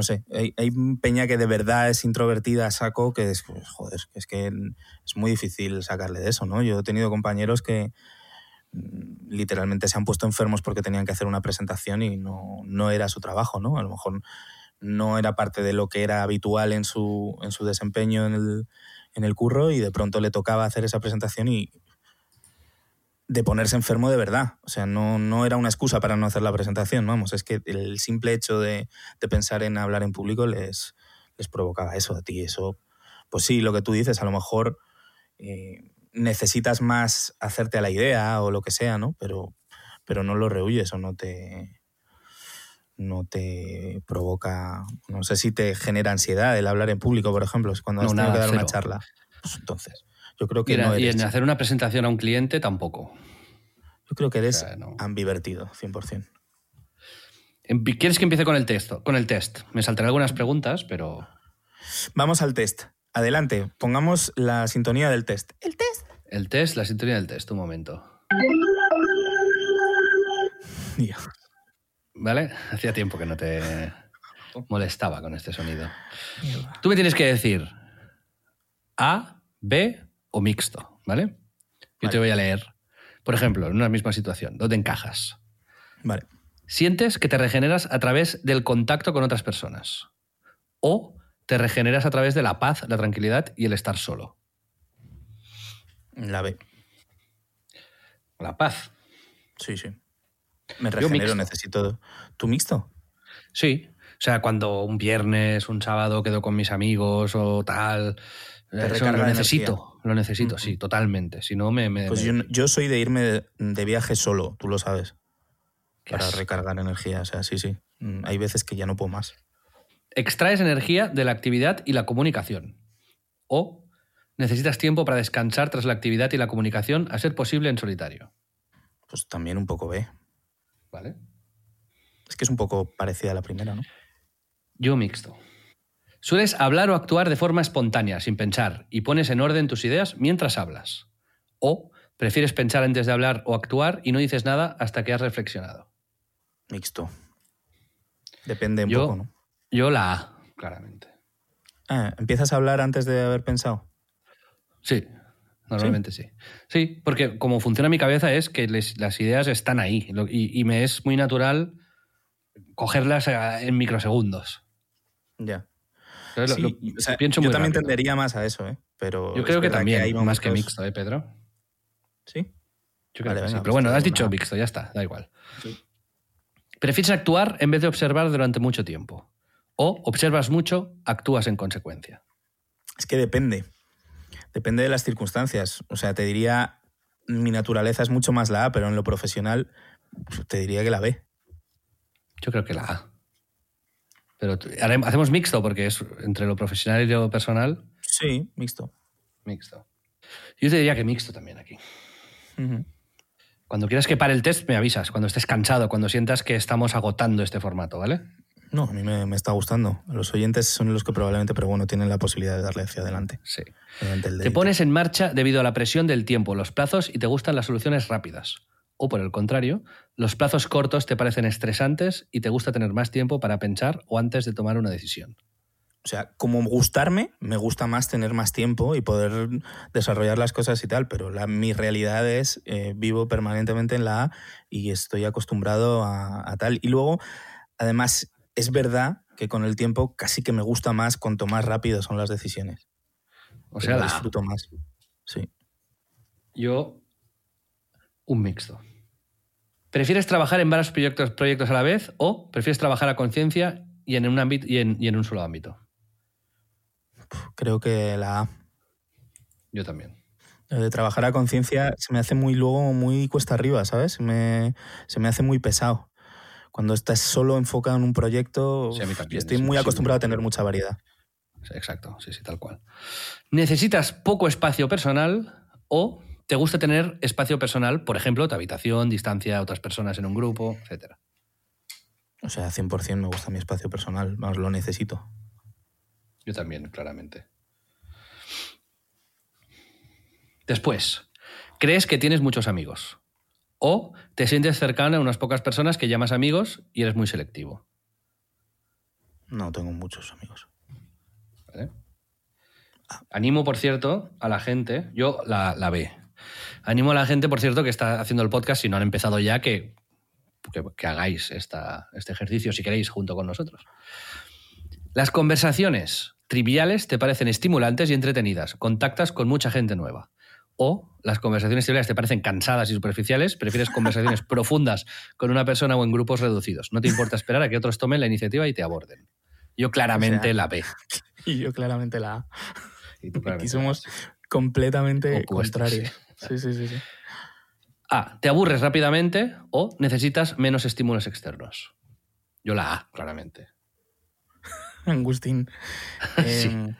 no sé, hay, peña que de verdad es introvertida saco, que es, pues, joder, es que es muy difícil sacarle de eso, ¿no? Yo he tenido compañeros que mm, literalmente se han puesto enfermos porque tenían que hacer una presentación y no, no era su trabajo, ¿no? A lo mejor no era parte de lo que era habitual en su, en su desempeño en el, en el curro y de pronto le tocaba hacer esa presentación y de ponerse enfermo de verdad. O sea, no, no era una excusa para no hacer la presentación, vamos, es que el simple hecho de, de pensar en hablar en público les, les provocaba eso a ti. Eso, pues sí, lo que tú dices, a lo mejor eh, necesitas más hacerte a la idea o lo que sea, ¿no? Pero, pero no lo rehuyes o no te no te provoca, no sé si te genera ansiedad el hablar en público, por ejemplo, cuando No, has tenido nada, que dar una charla. Pues entonces, yo creo Y que en, no y eres, en hacer una presentación a un cliente tampoco. yo creo que eres O sea, no. ambivertido, 100%. Empi- ¿Quieres que empiece con el texto? Con el test. Me saltaré algunas preguntas, pero. Vamos al test. Adelante, pongamos la sintonía del test. El test. El test, la sintonía del test, un momento. Dios. ¿Vale? Hacía tiempo que no te molestaba con este sonido. Tú me tienes que decir A, B o mixto, ¿vale? Yo te voy a leer. Por ejemplo, en una misma situación, ¿dónde encajas? Vale. Sientes que te regeneras a través del contacto con otras personas. O te regeneras a través de la paz, la tranquilidad y el estar solo. La B. La paz. Sí, sí. Me regenero, necesito. ¿Tu mixto? Sí. O sea, cuando un viernes, un sábado quedo con mis amigos o tal. Te eso lo necesito. Lo necesito, sí, totalmente. Si no, me. me- Pues me- yo, yo soy de irme de, de viaje solo, tú lo sabes. Para recargar energía. O sea, sí, sí. Mm, Hay veces que ya no puedo más. Extraes energía de la actividad y la comunicación. O necesitas tiempo para descansar tras la actividad y la comunicación, a ser posible en solitario. Pues también un poco B. ¿Vale? Es que es un poco parecida a la primera, ¿no? Yo mixto. Sueles hablar o actuar de forma espontánea, sin pensar, y pones en orden tus ideas mientras hablas. O prefieres pensar antes de hablar o actuar y no dices nada hasta que has reflexionado. Mixto. Depende un Yo- poco, ¿no? Yo la A, claramente. Ah, ¿Empiezas a hablar antes de haber pensado? Sí, normalmente sí. Sí, porque como funciona mi cabeza es que les- las ideas están ahí lo- y, y me es muy natural cogerlas eh, en microsegundos. Ya. Entonces, lo- Sí, lo- o sea, pienso yo también rápido. tendería más a eso, ¿eh? Pero Yo creo que también, hay más que mixto, ¿eh, Pedro? Sí. Yo creo Vale, que sí. venga, Pero pues bueno, te has dicho una- mixto, ya está, da igual. Sí. Prefieres actuar en vez de observar durante mucho tiempo. O observas mucho, actúas en consecuencia. Es que depende. Depende de las circunstancias. O sea, te diría, mi naturaleza es mucho más la A, pero en lo profesional pues, te diría que la B. Yo creo que la A. Pero hacemos mixto porque es entre lo profesional y lo personal. Sí, mixto. Mixto. Yo te diría que mixto también aquí. Cuando quieras que pare el test, me avisas. Cuando estés cansado, cuando sientas que estamos agotando este formato, ¿vale? No, a mí me, me está gustando. Los oyentes son los que probablemente, pero bueno, tienen la posibilidad de darle hacia adelante. Sí. Te pones en marcha debido a la presión del tiempo, los plazos y te gustan las soluciones rápidas. O por el contrario, los plazos cortos te parecen estresantes y te gusta tener más tiempo para pensar o antes de tomar una decisión. O sea, como gustarme, me gusta más tener más tiempo y poder desarrollar las cosas y tal, pero la, mi realidad es, eh, vivo permanentemente en la A y estoy acostumbrado a, a tal. Y luego, además, es verdad que con el tiempo casi que me gusta más cuanto más rápido son las decisiones. O sea, la disfruto más. Sí. Yo, un mixto. ¿Prefieres trabajar en varios proyectos, proyectos a la vez o prefieres trabajar a conciencia y en un ámbito y en, y en un solo ámbito? Creo que la A. Yo también. Lo de trabajar a conciencia se me hace muy luego muy cuesta arriba, ¿sabes? Se me, se me hace muy pesado. Cuando estás solo enfocado en un proyecto, Sí, también, yo estoy muy acostumbrado a tener mucha variedad. Exacto, sí, sí, tal cual. ¿Necesitas poco espacio personal o te gusta tener espacio personal, por ejemplo, tu habitación, distancia a otras personas en un grupo, etcétera? O sea, 100% me gusta mi espacio personal, vamos, lo necesito. Yo también, claramente. Después, ¿crees que tienes muchos amigos? ¿O te sientes cercano a unas pocas personas que llamas amigos y eres muy selectivo? No tengo muchos amigos. ¿vale? Animo, por cierto, a la gente, yo la, la ve. Animo a la gente, por cierto, que está haciendo el podcast, si no han empezado ya, que, que, que hagáis esta, este ejercicio, si queréis, junto con nosotros. Las conversaciones triviales te parecen estimulantes y entretenidas, contactas con mucha gente nueva. O las conversaciones triviales te parecen cansadas y superficiales, prefieres conversaciones profundas con una persona o en grupos reducidos. No te importa esperar a que otros tomen la iniciativa y te aborden. Yo claramente O sea, la B. Y yo claramente la A. Y tú claramente la somos completamente Opuestos, contrarios. Sí, sí, sí. sí. A. Te aburres rápidamente o necesitas menos estímulos externos. Yo la A, claramente. Angustín. Sí. Em,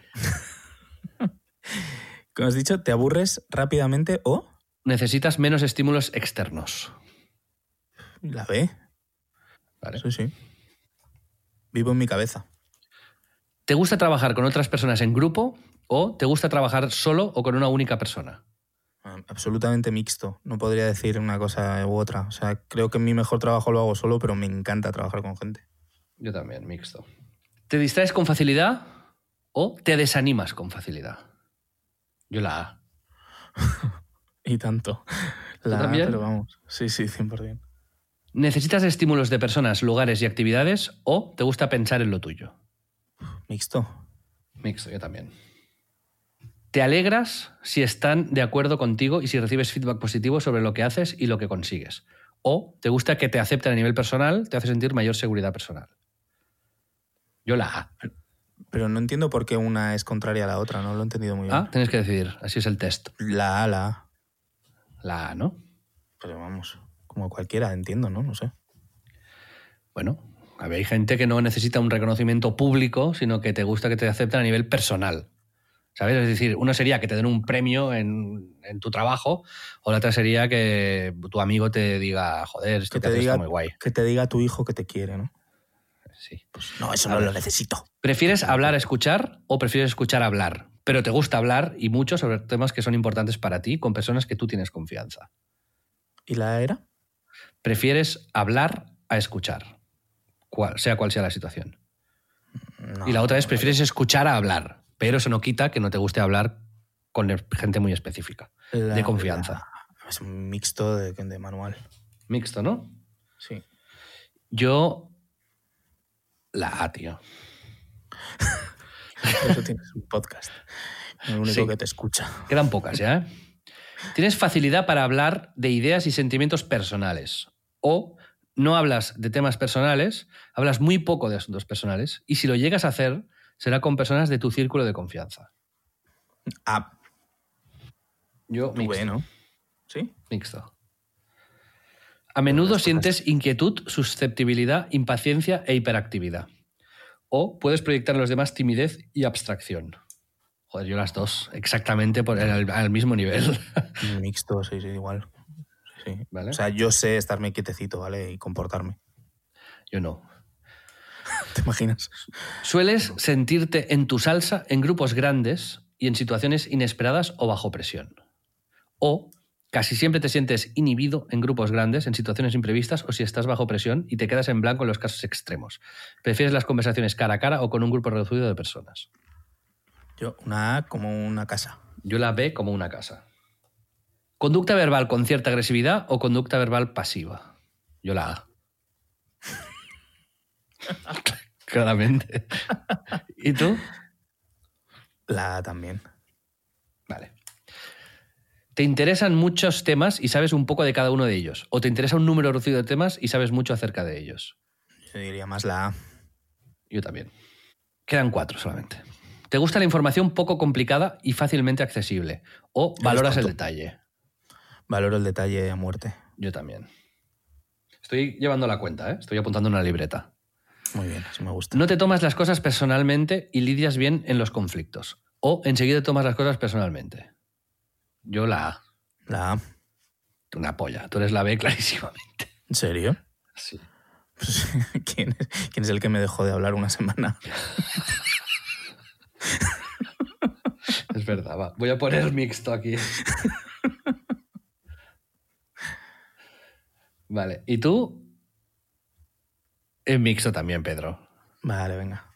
Como has dicho, ¿te aburres rápidamente o Necesitas menos estímulos externos. la B? ¿vale? Sí, sí. Vivo en mi cabeza. ¿Te gusta trabajar con otras personas en grupo o te gusta trabajar solo o con una única persona? Ah, Absolutamente mixto. No podría decir una cosa u otra. O sea, creo que mi mejor trabajo lo hago solo, pero me encanta trabajar con gente. Yo también, mixto. ¿Te distraes con facilidad o te desanimas con facilidad? Yo la A. Y tanto. ¿Tú La A, pero vamos. Sí, sí, 100%. ¿Necesitas estímulos de personas, lugares y actividades o te gusta pensar en lo tuyo? Mixto. Mixto, yo también. ¿Te alegras si están de acuerdo contigo y si recibes feedback positivo sobre lo que haces y lo que consigues? ¿O te gusta que te acepten a nivel personal, te hace sentir mayor seguridad personal? Yo la A. Pero no entiendo por qué una es contraria a la otra. No lo he entendido muy bien. Ah, tienes que decidir. Así es el test. La A, la A. La A, ¿no? Pero vamos, como cualquiera, entiendo, ¿no? No sé. Bueno, a ver, hay gente que no necesita un reconocimiento público, sino que te gusta que te acepten a nivel personal. ¿Sabes? Es decir, uno sería que te den un premio en, en tu trabajo, o la otra sería que tu amigo te diga, joder, esto Que te diga está muy guay. que te diga tu hijo que te quiere, ¿no? Sí. No, eso no ver. lo necesito. ¿Prefieres hablar a escuchar o prefieres escuchar a hablar? Pero te gusta hablar y mucho sobre temas que son importantes para ti con personas que tú tienes confianza. ¿Y la era? ¿Prefieres hablar a escuchar? Cual- sea cual sea la situación. No, y la otra es, no, prefieres escuchar a hablar, pero eso no quita que no te guste hablar con gente muy específica, la- de confianza. la- es un mixto de, de manual. Mixto, ¿no? Sí. Yo... La A, tío. Eso tienes un podcast. El único Sí. que te escucha. Quedan pocas ya, ¿eh? Tienes facilidad para hablar de ideas y sentimientos personales. O no hablas de temas personales, hablas muy poco de asuntos personales. Y si lo llegas a hacer, será con personas de tu círculo de confianza. Ah, Yo, tú ¿no? Sí. Mixto. A menudo sientes inquietud, susceptibilidad, impaciencia e hiperactividad. O puedes proyectar en los demás timidez y abstracción. Joder, yo las dos, exactamente por el- al mismo nivel. Mixto, sí, sí, igual. Sí, sí. Vale. O sea, yo sé estarme quietecito, ¿vale? Y comportarme. Yo no. ¿Te imaginas? Sueles sentirte en tu salsa en grupos grandes y en situaciones inesperadas o bajo presión. O Casi siempre te sientes inhibido en grupos grandes, en situaciones imprevistas o si estás bajo presión y te quedas en blanco en los casos extremos. Prefieres las conversaciones cara a cara o con un grupo reducido de personas. Yo, una A como una casa. Yo la B como una casa. Conducta verbal con cierta agresividad o conducta verbal pasiva. Yo la A. Claramente. ¿Y tú? La A también. Vale. ¿Te interesan muchos temas y sabes un poco de cada uno de ellos? ¿O te interesa un número reducido de temas y sabes mucho acerca de ellos? Yo diría más la A. Yo también. Quedan cuatro solamente. ¿Te gusta la información poco complicada y fácilmente accesible? ¿O valoras el detalle? Valoro el detalle a muerte. Yo también. Estoy llevando la cuenta, ¿eh? Estoy apuntando en una libreta. Muy bien, eso me gusta. No te tomas las cosas personalmente y lidias bien en los conflictos. O enseguida tomas las cosas personalmente. Yo la A. La A. Tú Una polla. Tú eres la B clarísimamente. ¿En serio? Sí. Pues, ¿quién, es, quién es el que me dejó de hablar una semana? Es verdad, va. Voy a poner mixto aquí. Vale. ¿Y tú? En mixto también, Pedro. Vale, venga.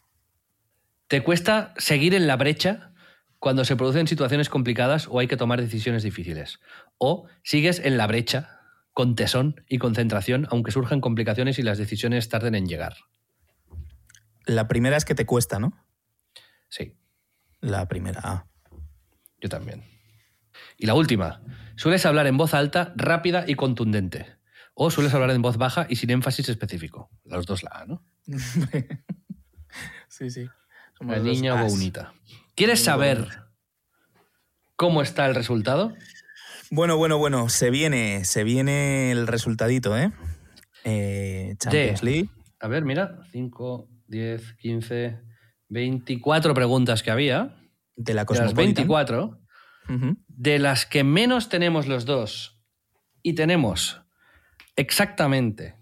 ¿Te cuesta seguir en la brecha cuando se producen situaciones complicadas o hay que tomar decisiones difíciles? ¿O sigues en la brecha con tesón y concentración aunque surjan complicaciones y las decisiones tarden en llegar? La primera es que te cuesta, ¿no? Sí, La primera A. yo también. Y la última, sueles hablar en voz alta, rápida y contundente. O sueles hablar en voz baja y sin énfasis específico. Los dos la A, ¿no? sí, sí. La niña bonita. ¿Quieres saber cómo está el resultado? Bueno, bueno, bueno. Se viene, se viene el resultadito, ¿eh? Eh, Champions De- League. A ver, mira, 5, 10, 15, 24 preguntas que había. De la De las Cosmopolitan. 24, Ujú. de las que menos tenemos los dos y tenemos exactamente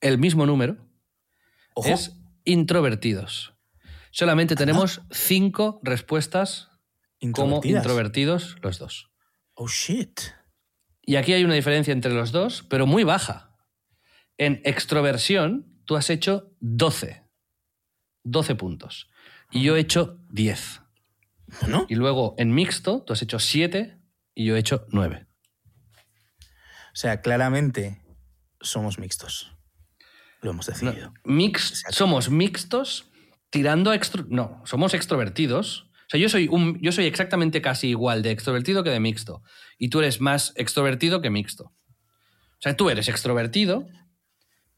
el mismo número, Ojo. es introvertidos. Solamente tenemos cinco respuestas como introvertidos los dos. Oh, shit. Y aquí hay una diferencia entre los dos, pero muy baja. En extroversión, tú has hecho 12. 12 puntos. Y yo he hecho 10. Bueno, Y luego en mixto, tú has hecho 7 y yo he hecho 9. O sea, claramente somos mixtos. Lo hemos decidido. Mix, somos mixtos tirando a extro... No, somos extrovertidos. O sea, yo soy, un, yo soy exactamente casi igual de extrovertido que de mixto. Y tú eres más extrovertido que mixto. O sea, tú eres extrovertido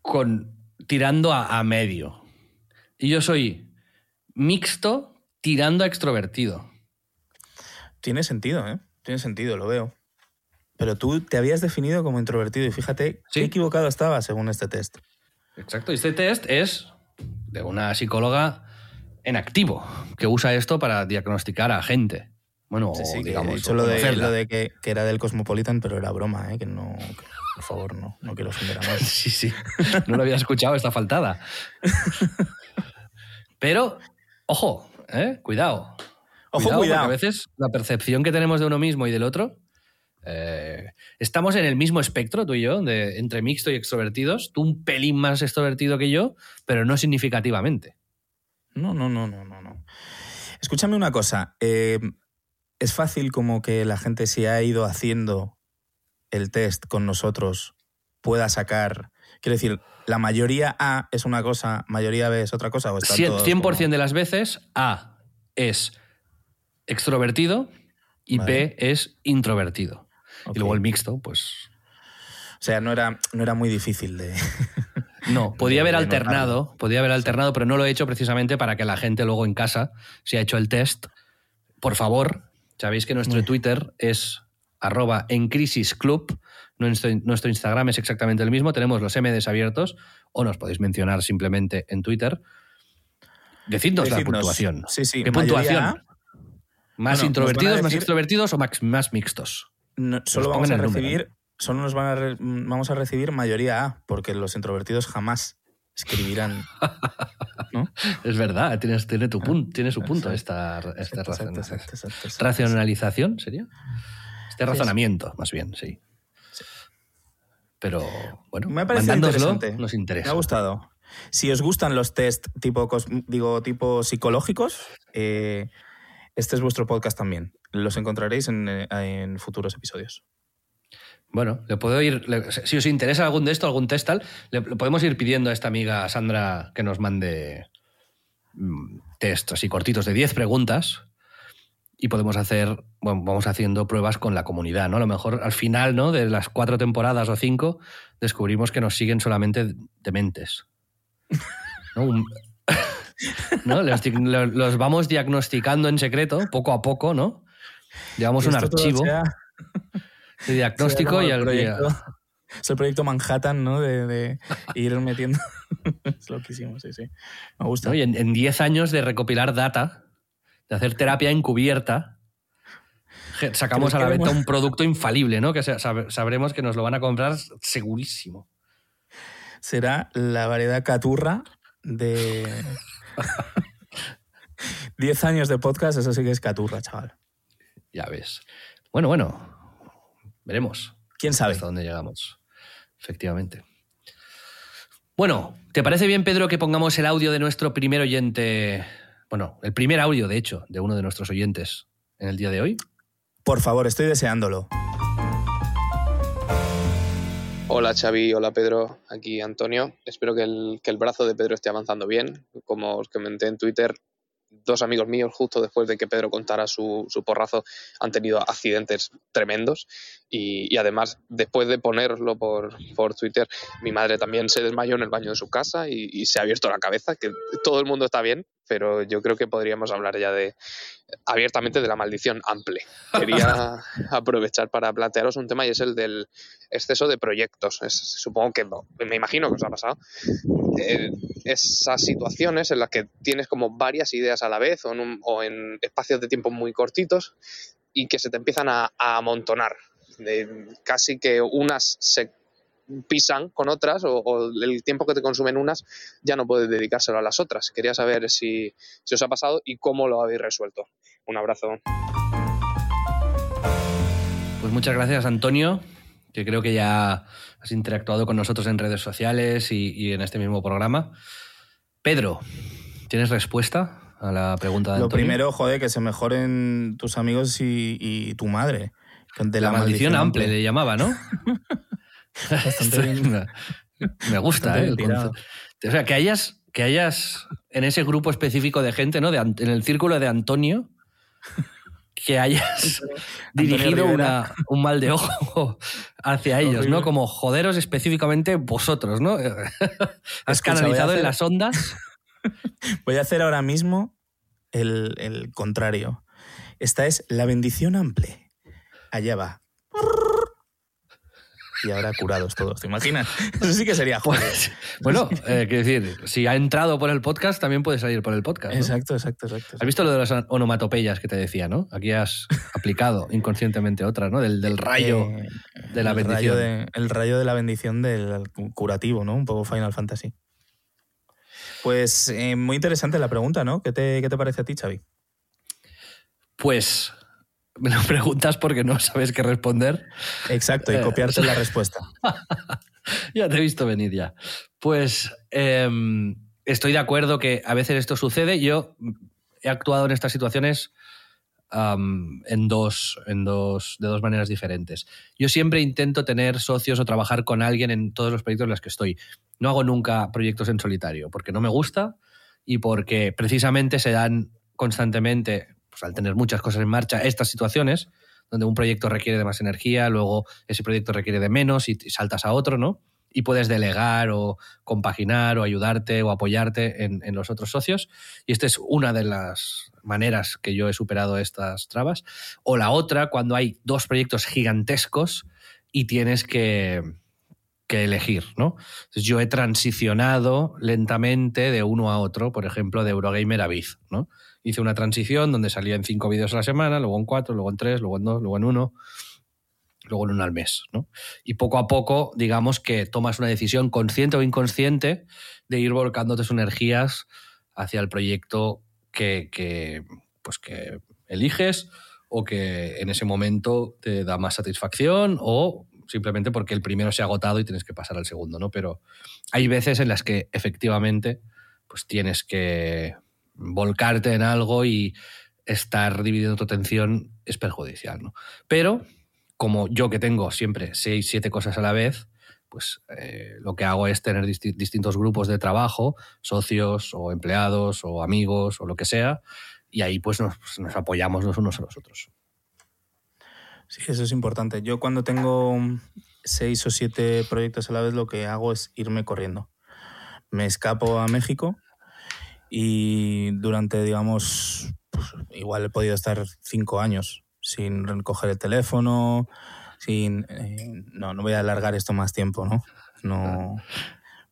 con, tirando a, a medio. Y yo soy mixto tirando a extrovertido. Tiene sentido, ¿eh? Tiene sentido, lo veo. Pero tú te habías definido como introvertido y fíjate Sí. qué equivocado estaba según este test. Exacto. Y este test es de una psicóloga en activo que usa esto para diagnosticar a gente. Bueno, Sí, sí, digamos, he dicho lo de, lo de que, que era del Cosmopolitan, pero era broma, ¿eh? Que no, que, por favor, no, no quiero ofender a nadie. Sí, sí. No lo había escuchado esta faltada. Pero, ojo, ¿eh? cuidado. Ojo, porque cuidado. A veces la percepción que tenemos de uno mismo y del otro. Eh, estamos en el mismo espectro, tú y yo, de, entre mixto y extrovertidos. Tú un pelín más extrovertido que yo, pero no significativamente. No, no, no, no, no, no. Escúchame una cosa. eh, es fácil como que la gente si ha ido haciendo el test con nosotros pueda sacar. Quiero decir, la mayoría A es una cosa, mayoría B es otra cosa. ¿o están Cien- todos 100% como- de las veces A es extrovertido y Vale. B es introvertido. Y luego el mixto, pues O sea, no era, no era muy difícil de. No, podía haber alternado, podía haber alternado, pero no lo he hecho precisamente para que la gente luego en casa, si ha hecho el test, por favor, sabéis que nuestro. Twitter es arroba en crisis club, nuestro, nuestro Instagram es exactamente el mismo, tenemos los MDs abiertos o nos podéis mencionar simplemente en Twitter. Decidnos la puntuación. Sí, sí. ¿Qué puntuación? ¿Más Bueno, introvertidos, más extrovertidos o más, más mixtos? No- solo Nos vamos a número, recibir. Solo nos van a re- vamos a recibir mayoría A, porque los introvertidos jamás escribirán. ¿No? Es verdad, tienes, tiene, tu pun- tiene su punto Exacto. esta, esta Exacto, exacto, racionalización, ¿sería? Esta de razonamiento, más bien, sí. Pero bueno, me ha parecido interesante. nos interesa. Me ha gustado. Si os gustan los test tipo, digo, tipo psicológicos, eh, este es vuestro podcast también. Los encontraréis en, en futuros episodios. Bueno, le puedo ir. si os interesa algún de esto, algún test tal, le, podemos ir pidiendo a esta amiga Sandra que nos mande mm, test así cortitos de 10 preguntas y podemos hacer, bueno, vamos haciendo pruebas con la comunidad, ¿no? A lo mejor al final, ¿no? De las cuatro temporadas o cinco, descubrimos que nos siguen solamente dementes. ¿No? Los, vamos diagnosticando en secreto, poco a poco, ¿no? Llevamos un archivo de diagnóstico y al proyecto, Es el proyecto Manhattan, ¿no? De, ir metiendo. es lo que hicimos, sí, sí. Me gusta. Y en 10 años de recopilar data, de hacer terapia encubierta, sacamos a la venta un producto infalible, ¿no? Que sabremos que nos lo van a comprar segurísimo. Será la variedad caturra de 10 años de podcast, eso sí que es caturra, chaval. Ya ves. Bueno, bueno, Veremos. ¿Quién sabe? Hasta dónde llegamos. Efectivamente. Bueno, ¿te parece bien, Pedro, que pongamos el audio de nuestro primer oyente? Bueno, el primer audio, de hecho, de uno de nuestros oyentes en el día de hoy. Por favor, estoy deseándolo. Hola Xavi, hola Pedro, aquí Antonio. Espero que el, que el brazo de Pedro esté avanzando bien. Como os comenté en Twitter, dos amigos míos, justo después de que Pedro contara su, su porrazo, han tenido accidentes tremendos. Y, además, después de ponerlo por, por, Twitter, mi madre también se desmayó en el baño de su casa y, se ha abierto la cabeza, que todo el mundo está bien, pero yo creo que podríamos hablar ya de abiertamente de la maldición ample. Quería aprovechar para plantearos un tema y es el del exceso de proyectos. supongo que me imagino que os ha pasado. Eh, esas situaciones en las que tienes como varias ideas a la vez o en, o en espacios de tiempo muy cortitos y que se te empiezan a, a amontonar casi que unas se pisan con otras o, el tiempo que te consumen unas ya no puedes dedicárselo a las otras. Quería saber si, si os ha pasado y cómo lo habéis resuelto. Un abrazo. Pues muchas gracias, Antonio, que creo que ya has interactuado con nosotros en redes sociales y, en este mismo programa. Pedro, ¿tienes respuesta a la pregunta de Lo Antonio? primero, joder, que se mejoren tus amigos y tu madre. De la, maldición, amplia le llamaba, ¿no? Me gusta, ¿eh? O sea, que hayas, que hayas en ese grupo específico de gente, ¿no? en el círculo de Antonio, que hayas dirigido un mal de ojo hacia ellos, ¿no? Como joderos específicamente vosotros, ¿no? Has canalizado en las ondas. Voy a hacer ahora mismo el, el contrario. Esta es la bendición amplia allá va. Y ahora curados todos, ¿te imaginas? Eso sí que sería joder. Pues, bueno, eh, quiero decir, si ha entrado por el podcast, también puede salir por el podcast. Exacto, exacto, exacto, Has visto lo de las onomatopeyas que te decía, ¿no? Aquí has aplicado inconscientemente otras, ¿no? Del, rayo eh, de la bendición. el rayo de la bendición del curativo, ¿no? Un poco Final Fantasy. Pues eh, muy interesante la pregunta, ¿no? ¿Qué te, ¿Qué te parece a ti, Xavi? Pues me lo preguntas porque no sabes qué responder. Exacto, y eh, copiarte la respuesta. ya te he visto venir ya. Pues em, estoy de acuerdo que a veces esto sucede. Yo he actuado en estas situaciones en, dos, en dos, de dos maneras diferentes. Yo siempre intento tener socios o trabajar con alguien en todos los proyectos en los que estoy. No hago nunca proyectos en solitario porque no me gusta y porque precisamente se dan constantemente pues, al tener muchas cosas en marcha, estas situaciones, donde un proyecto requiere de más energía, luego ese proyecto requiere de menos y saltas a otro, ¿no? Y puedes delegar o compaginar o ayudarte o apoyarte en, en los otros socios. Y esta es una de las maneras que yo he superado estas trabas. O la otra, cuando hay dos proyectos gigantescos y tienes que, que elegir, ¿no? Entonces yo he transicionado lentamente de uno a otro, por ejemplo, de Eurogamer a Biz, ¿no? Hice una transición donde salía en cinco vídeos a la semana, luego en cuatro, luego en tres, luego en dos, luego en uno, luego en uno al mes. ¿no? Y poco a poco, digamos que tomas una decisión consciente o inconsciente de ir volcando tus energías hacia el proyecto que, pues que eliges o que en ese momento te da más satisfacción o simplemente porque el primero se ha agotado y tienes que pasar al segundo, ¿no? Pero hay veces en las que efectivamente pues tienes que volcarte en algo y estar dividiendo tu atención es perjudicial, ¿no? Pero como yo que tengo siempre seis, siete cosas a la vez, pues eh, lo que hago es tener distintos grupos de trabajo, socios o empleados o amigos o lo que sea, y ahí pues nos, nos apoyamos los unos a los otros. Sí, eso es importante. Yo cuando tengo seis o siete proyectos a la vez lo que hago es irme corriendo. Me escapo a México y durante, digamos, pues, igual he podido estar cinco años sin coger el teléfono, sin... Eh, no, no voy a alargar esto más tiempo, ¿no? No...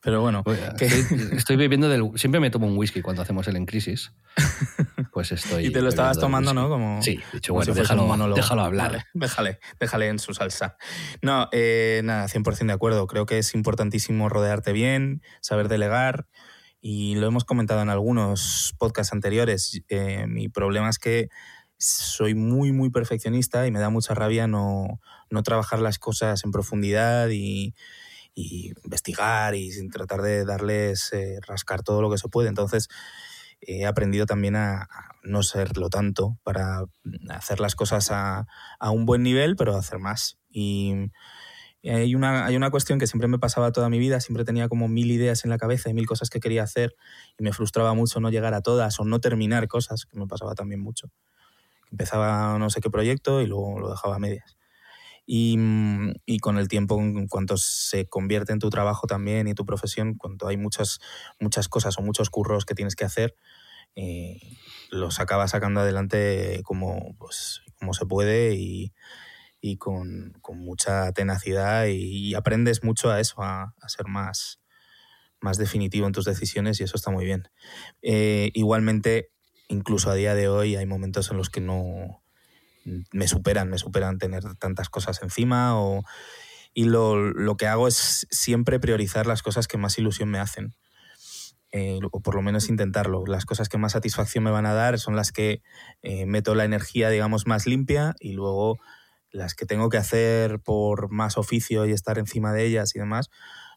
Pero bueno, estoy, bebiendo del. Siempre me tomo un whisky cuando hacemos el En Crisis. Pues estoy. y te lo estabas tomando, ¿no? Como, sí, dicho, bueno, déjalo, déjalo, hablar. déjale, déjale en su salsa. No, eh, nada, 100% de acuerdo. Creo que es importantísimo rodearte bien, saber delegar. Y lo hemos comentado en algunos podcasts anteriores. Eh, mi problema es que soy muy, muy perfeccionista y me da mucha rabia no, no trabajar las cosas en profundidad y, investigar y tratar de darles, eh, rascar todo lo que se puede. Entonces, he aprendido también a, no serlo tanto para hacer las cosas a, a, un buen nivel, pero hacer más. Y hay una, hay una cuestión que siempre me pasaba toda mi vida, siempre tenía como mil ideas en la cabeza y mil cosas que quería hacer y me frustraba mucho no llegar a todas o no terminar cosas, que me pasaba también mucho. Empezaba no sé qué proyecto y luego lo dejaba a medias. Y, y, con el tiempo, en cuanto se convierte en tu trabajo también y tu profesión, cuando hay muchas, muchas cosas o muchos curros que tienes que hacer, eh, los acabas sacando adelante como, pues, como se puede y, y con, mucha tenacidad y, aprendes mucho a eso, a, a, ser más, más definitivo en tus decisiones y eso está muy bien. Eh, igualmente, incluso a día de hoy hay momentos en los que no me superan, me superan tener tantas cosas encima o, y lo, lo que hago es siempre priorizar las cosas que más ilusión me hacen. Eh, o por lo menos intentarlo. Las cosas que más satisfacción me van a dar son las que eh, meto la energía, digamos, más limpia y luego las que tengo que hacer por más oficio y estar encima de ellas y demás,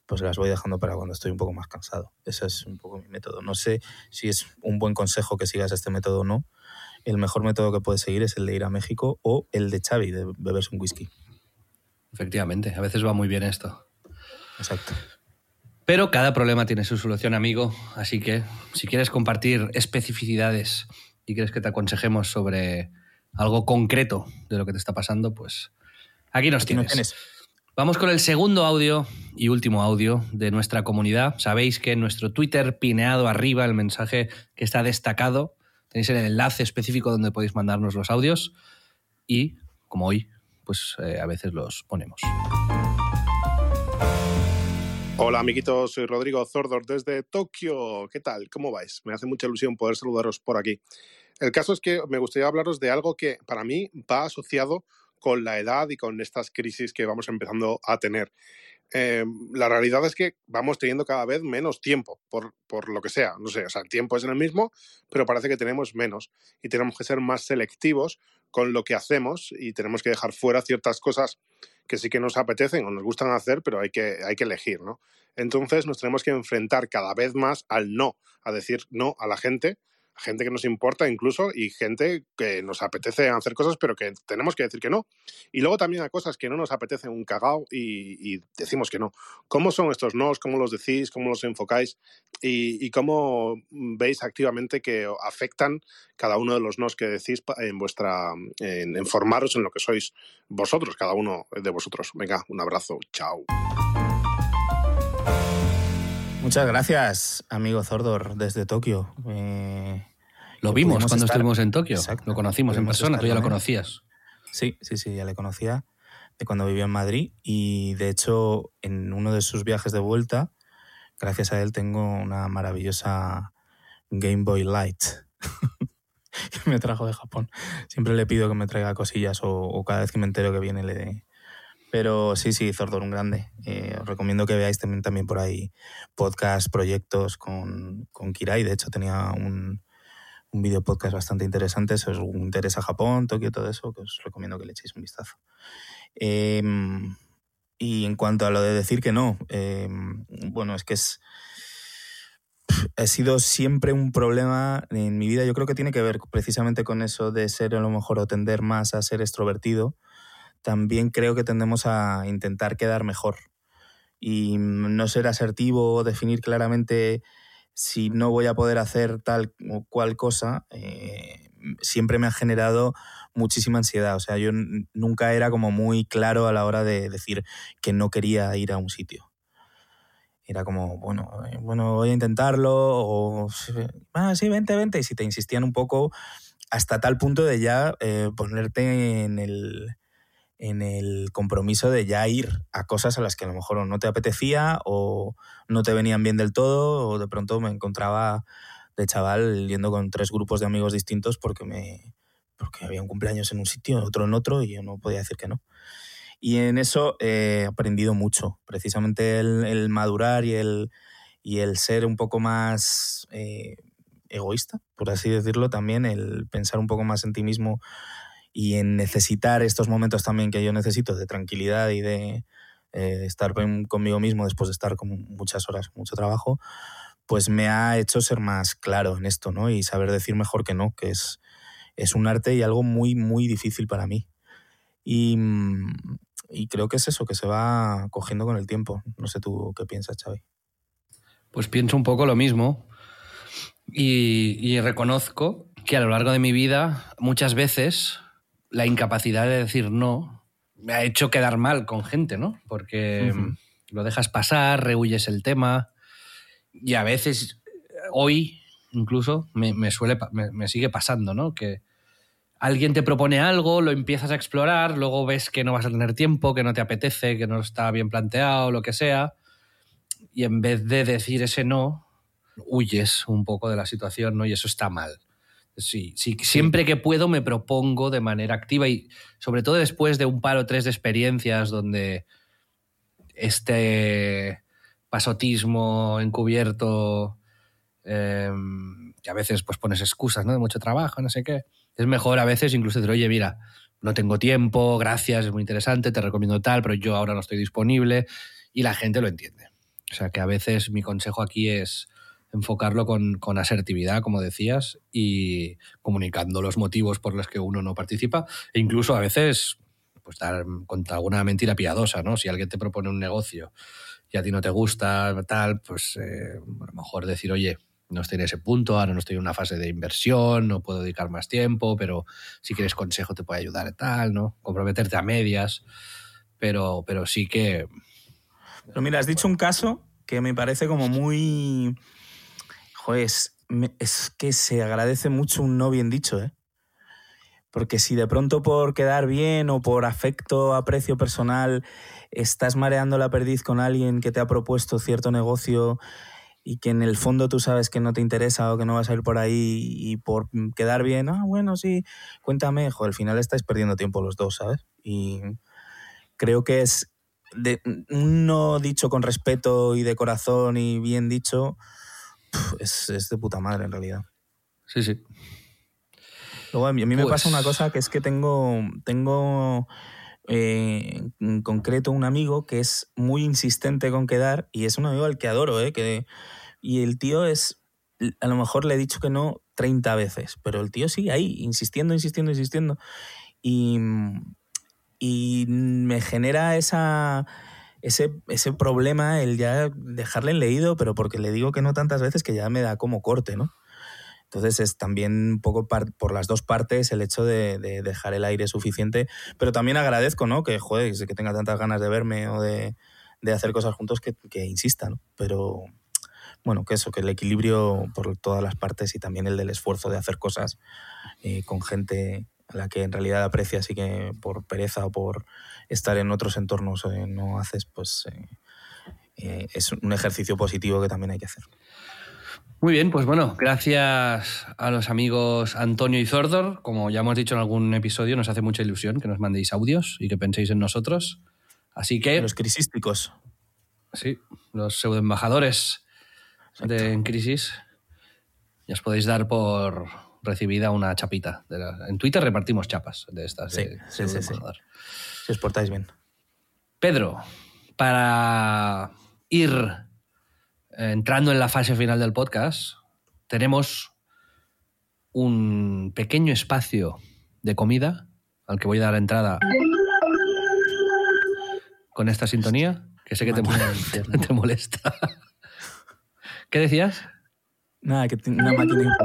pues las voy dejando para cuando estoy un poco más cansado. Ese es un poco mi método. No sé si es un buen consejo que sigas este método o no. El mejor método que puedes seguir es el de ir a México o el de Xavi, de beberse un whisky. Efectivamente, a veces va muy bien esto. Exacto. Pero cada problema tiene su solución, amigo. Así que si quieres compartir especificidades y quieres que te aconsejemos sobre algo concreto de lo que te está pasando, pues aquí nos tienes. Vamos con el segundo audio y último audio de nuestra comunidad. Sabéis que en nuestro Twitter pineado arriba el mensaje que está destacado, tenéis el enlace específico donde podéis mandarnos los audios y, como hoy, pues eh, a veces los ponemos. Hola amiguitos, soy Rodrigo Zordor desde Tokio. ¿Qué tal? ¿Cómo vais? Me hace mucha ilusión poder saludaros por aquí. El caso es que me gustaría hablaros de algo que para mí va asociado con la edad y con estas crisis que vamos empezando a tener. Eh, la realidad es que vamos teniendo cada vez menos tiempo, por, por, lo que sea. No sé, o sea, el tiempo es el mismo, pero parece que tenemos menos y tenemos que ser más selectivos con lo que hacemos y tenemos que dejar fuera ciertas cosas que sí que nos apetecen o nos gustan hacer, pero hay que, hay que elegir, ¿no? Entonces nos tenemos que enfrentar cada vez más al no, a decir no a la gente gente que nos importa incluso y gente que nos apetece hacer cosas pero que tenemos que decir que no. Y luego también a cosas que no nos apetecen un cagao y, decimos que no. ¿Cómo son estos nos? ¿Cómo los decís? ¿Cómo los enfocáis? Y, cómo veis activamente que afectan cada uno de los nos que decís en vuestra en, en formaros en lo que sois vosotros, cada uno de vosotros. Venga, un abrazo. Chao. Muchas gracias, amigo Zordor, desde Tokio. Eh, lo vimos cuando estuvimos en Tokio. Lo conocimos en persona, tú ya lo conocías. Sí, sí, sí, ya le conocía de cuando vivía en Madrid. Y de hecho, en uno de sus viajes de vuelta, gracias a él, tengo una maravillosa Game Boy Light. que me trajo de Japón. Siempre le pido que me traiga cosillas o, o cada vez que me entero que viene le, pero sí, sí, Zordor, un grande. Eh, os recomiendo que veáis también, también por ahí podcasts, proyectos con, con Kirai. De hecho, tenía un, un video podcast bastante interesante. Si os interesa Japón, Tokio, todo eso, que os recomiendo que le echéis un vistazo. Em, y en cuanto a lo de decir que no, em, bueno, es que es. Ha sido siempre un problema en mi vida. Yo creo que tiene que ver precisamente con eso de ser a lo mejor o tender más a ser extrovertido. También creo que tendemos a intentar quedar mejor y no ser asertivo, definir claramente si no voy a poder hacer tal o cual cosa, eh, siempre me ha generado muchísima ansiedad. O sea, yo nunca era como muy claro a la hora de decir que no quería ir a un sitio. Era como, bueno, eh, bueno, voy a intentarlo, o ah, sí, vente, vente. Y si te insistían un poco, hasta tal punto de ya eh, ponerte en el, en el compromiso de ya ir a cosas a las que a lo mejor no te apetecía o no te venían bien del todo o de pronto me encontraba de chaval yendo con tres grupos de amigos distintos porque me porque había un cumpleaños en un sitio, otro en otro y yo no podía decir que no. Y en eso he aprendido mucho, precisamente el, madurar y el, y el ser un poco más eh, egoísta, por así decirlo, también el pensar un poco más en ti mismo y en necesitar estos momentos también que yo necesito de tranquilidad y de eh, estar conmigo mismo después de estar con muchas horas, mucho trabajo, pues me ha hecho ser más claro en esto, ¿no? Y saber decir mejor que no, que es, es un arte y algo muy, muy difícil para mí. Y, y creo que es eso, que se va cogiendo con el tiempo. No sé tú qué piensas, Xavi. Pues pienso un poco lo mismo. Y, reconozco que a lo largo de mi vida muchas veces la incapacidad de decir no me ha hecho quedar mal con gente, ¿no? Porque lo dejas pasar, rehuyes el tema y a veces, hoy incluso, me, suele, me, sigue pasando, ¿no? Que alguien te propone algo, lo empiezas a explorar, luego ves que no vas a tener tiempo, que no te apetece, que no está bien planteado, lo que sea, y en vez de decir ese no, huyes un poco de la situación, ¿no? Y eso está mal. Sí, sí, siempre que puedo me propongo de manera activa y sobre todo después de un par o tres de experiencias donde este pasotismo encubierto, em, que a veces pues pones excusas, ¿no? De mucho trabajo, no sé qué. Es mejor a veces incluso decir, oye, mira, no tengo tiempo, gracias, es muy interesante, te recomiendo tal, pero yo ahora no estoy disponible y la gente lo entiende. O sea que a veces mi consejo aquí es enfocarlo con, con, asertividad, como decías, y comunicando los motivos por los que uno no participa, e incluso a veces pues dar contra alguna mentira piadosa, ¿no? Si alguien te propone un negocio y a ti no te gusta, tal, pues eh, a lo mejor decir, oye, no estoy en ese punto, ahora no estoy en una fase de inversión, no puedo dedicar más tiempo, pero si quieres consejo te puede ayudar, tal, ¿no? Comprometerte a medias, pero, pero sí que... Pero mira, has dicho un caso que me parece como muy Es, que se agradece mucho un no bien dicho, ¿eh? Porque si de pronto por quedar bien o por afecto, aprecio personal, estás mareando la perdiz con alguien que te ha propuesto cierto negocio y que en el fondo tú sabes que no te interesa o que no vas a ir por ahí y por quedar bien, ah, bueno, sí, cuéntame, joder, al final estáis perdiendo tiempo los dos, ¿sabes? Y creo que es de, no dicho con respeto y de corazón y bien dicho, es, de puta madre en realidad. Sí, sí. Luego a mí, me pasa una pues cosa que es que tengo, tengo eh, en concreto un amigo que es muy insistente con quedar y es un amigo al que adoro, ¿eh? Que, y el tío es, a lo mejor le he dicho que no 30 veces, pero el tío sigue ahí, insistiendo, insistiendo, insistiendo. Y, y me genera esa ese, ese problema, el ya dejarle en leído, pero porque le digo que no tantas veces que ya me da como corte, ¿no? Entonces es también un poco por las dos partes el hecho de, dejar el aire suficiente, pero también agradezco, ¿no? Que, joder, que tenga tantas ganas de verme o de, hacer cosas juntos que, que insista. Pero bueno, que eso, que el equilibrio por todas las partes y también el del esfuerzo de hacer cosas eh, con gente la que en realidad aprecias y que por pereza o por estar en otros entornos eh, no haces, pues eh, eh, es un ejercicio positivo que también hay que hacer. Muy bien, pues bueno, gracias a los amigos Antonio y Zordor. Como ya hemos dicho en algún episodio, nos hace mucha ilusión que nos mandéis audios y que penséis en nosotros. Así que. Los crisísticos. Sí, los pseudoembajadores de En Crisis. Ya os podéis dar por, recibida una chapita. de la- en Twitter repartimos chapas de estas. Sí, de sí, sí. Si os portáis bien. Pedro, para ir eh, entrando en la fase final del podcast, tenemos un pequeño espacio de comida al que voy a dar entrada con esta sintonía, que sé que te molesta. ¿Qué decías? Nada, que tiene una máquina.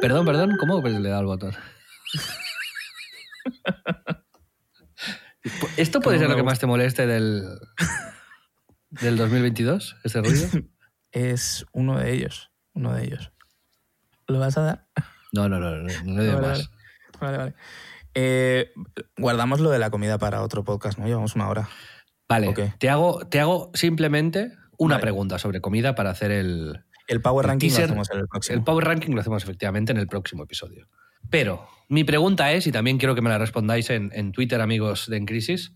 Perdón, perdón, ¿cómo le da al botón? ¿Esto puede ser lo que más te moleste del, del 2022, este ruido? Es uno de ellos. Uno de ellos. ¿Lo vas a dar? No, no, no, no, no le más. Vale, vale. Eh, guardamos lo de la comida para otro podcast, ¿no? Llevamos una hora. Vale, Ok. te, hago, te hago simplemente una Vale. pregunta sobre comida para hacer el, El Power El Ranking teaser- lo hacemos en el próximo. el Power Ranking, lo hacemos efectivamente en el próximo episodio. Pero mi pregunta es, y también quiero que me la respondáis en, en Twitter, amigos de En Crisis,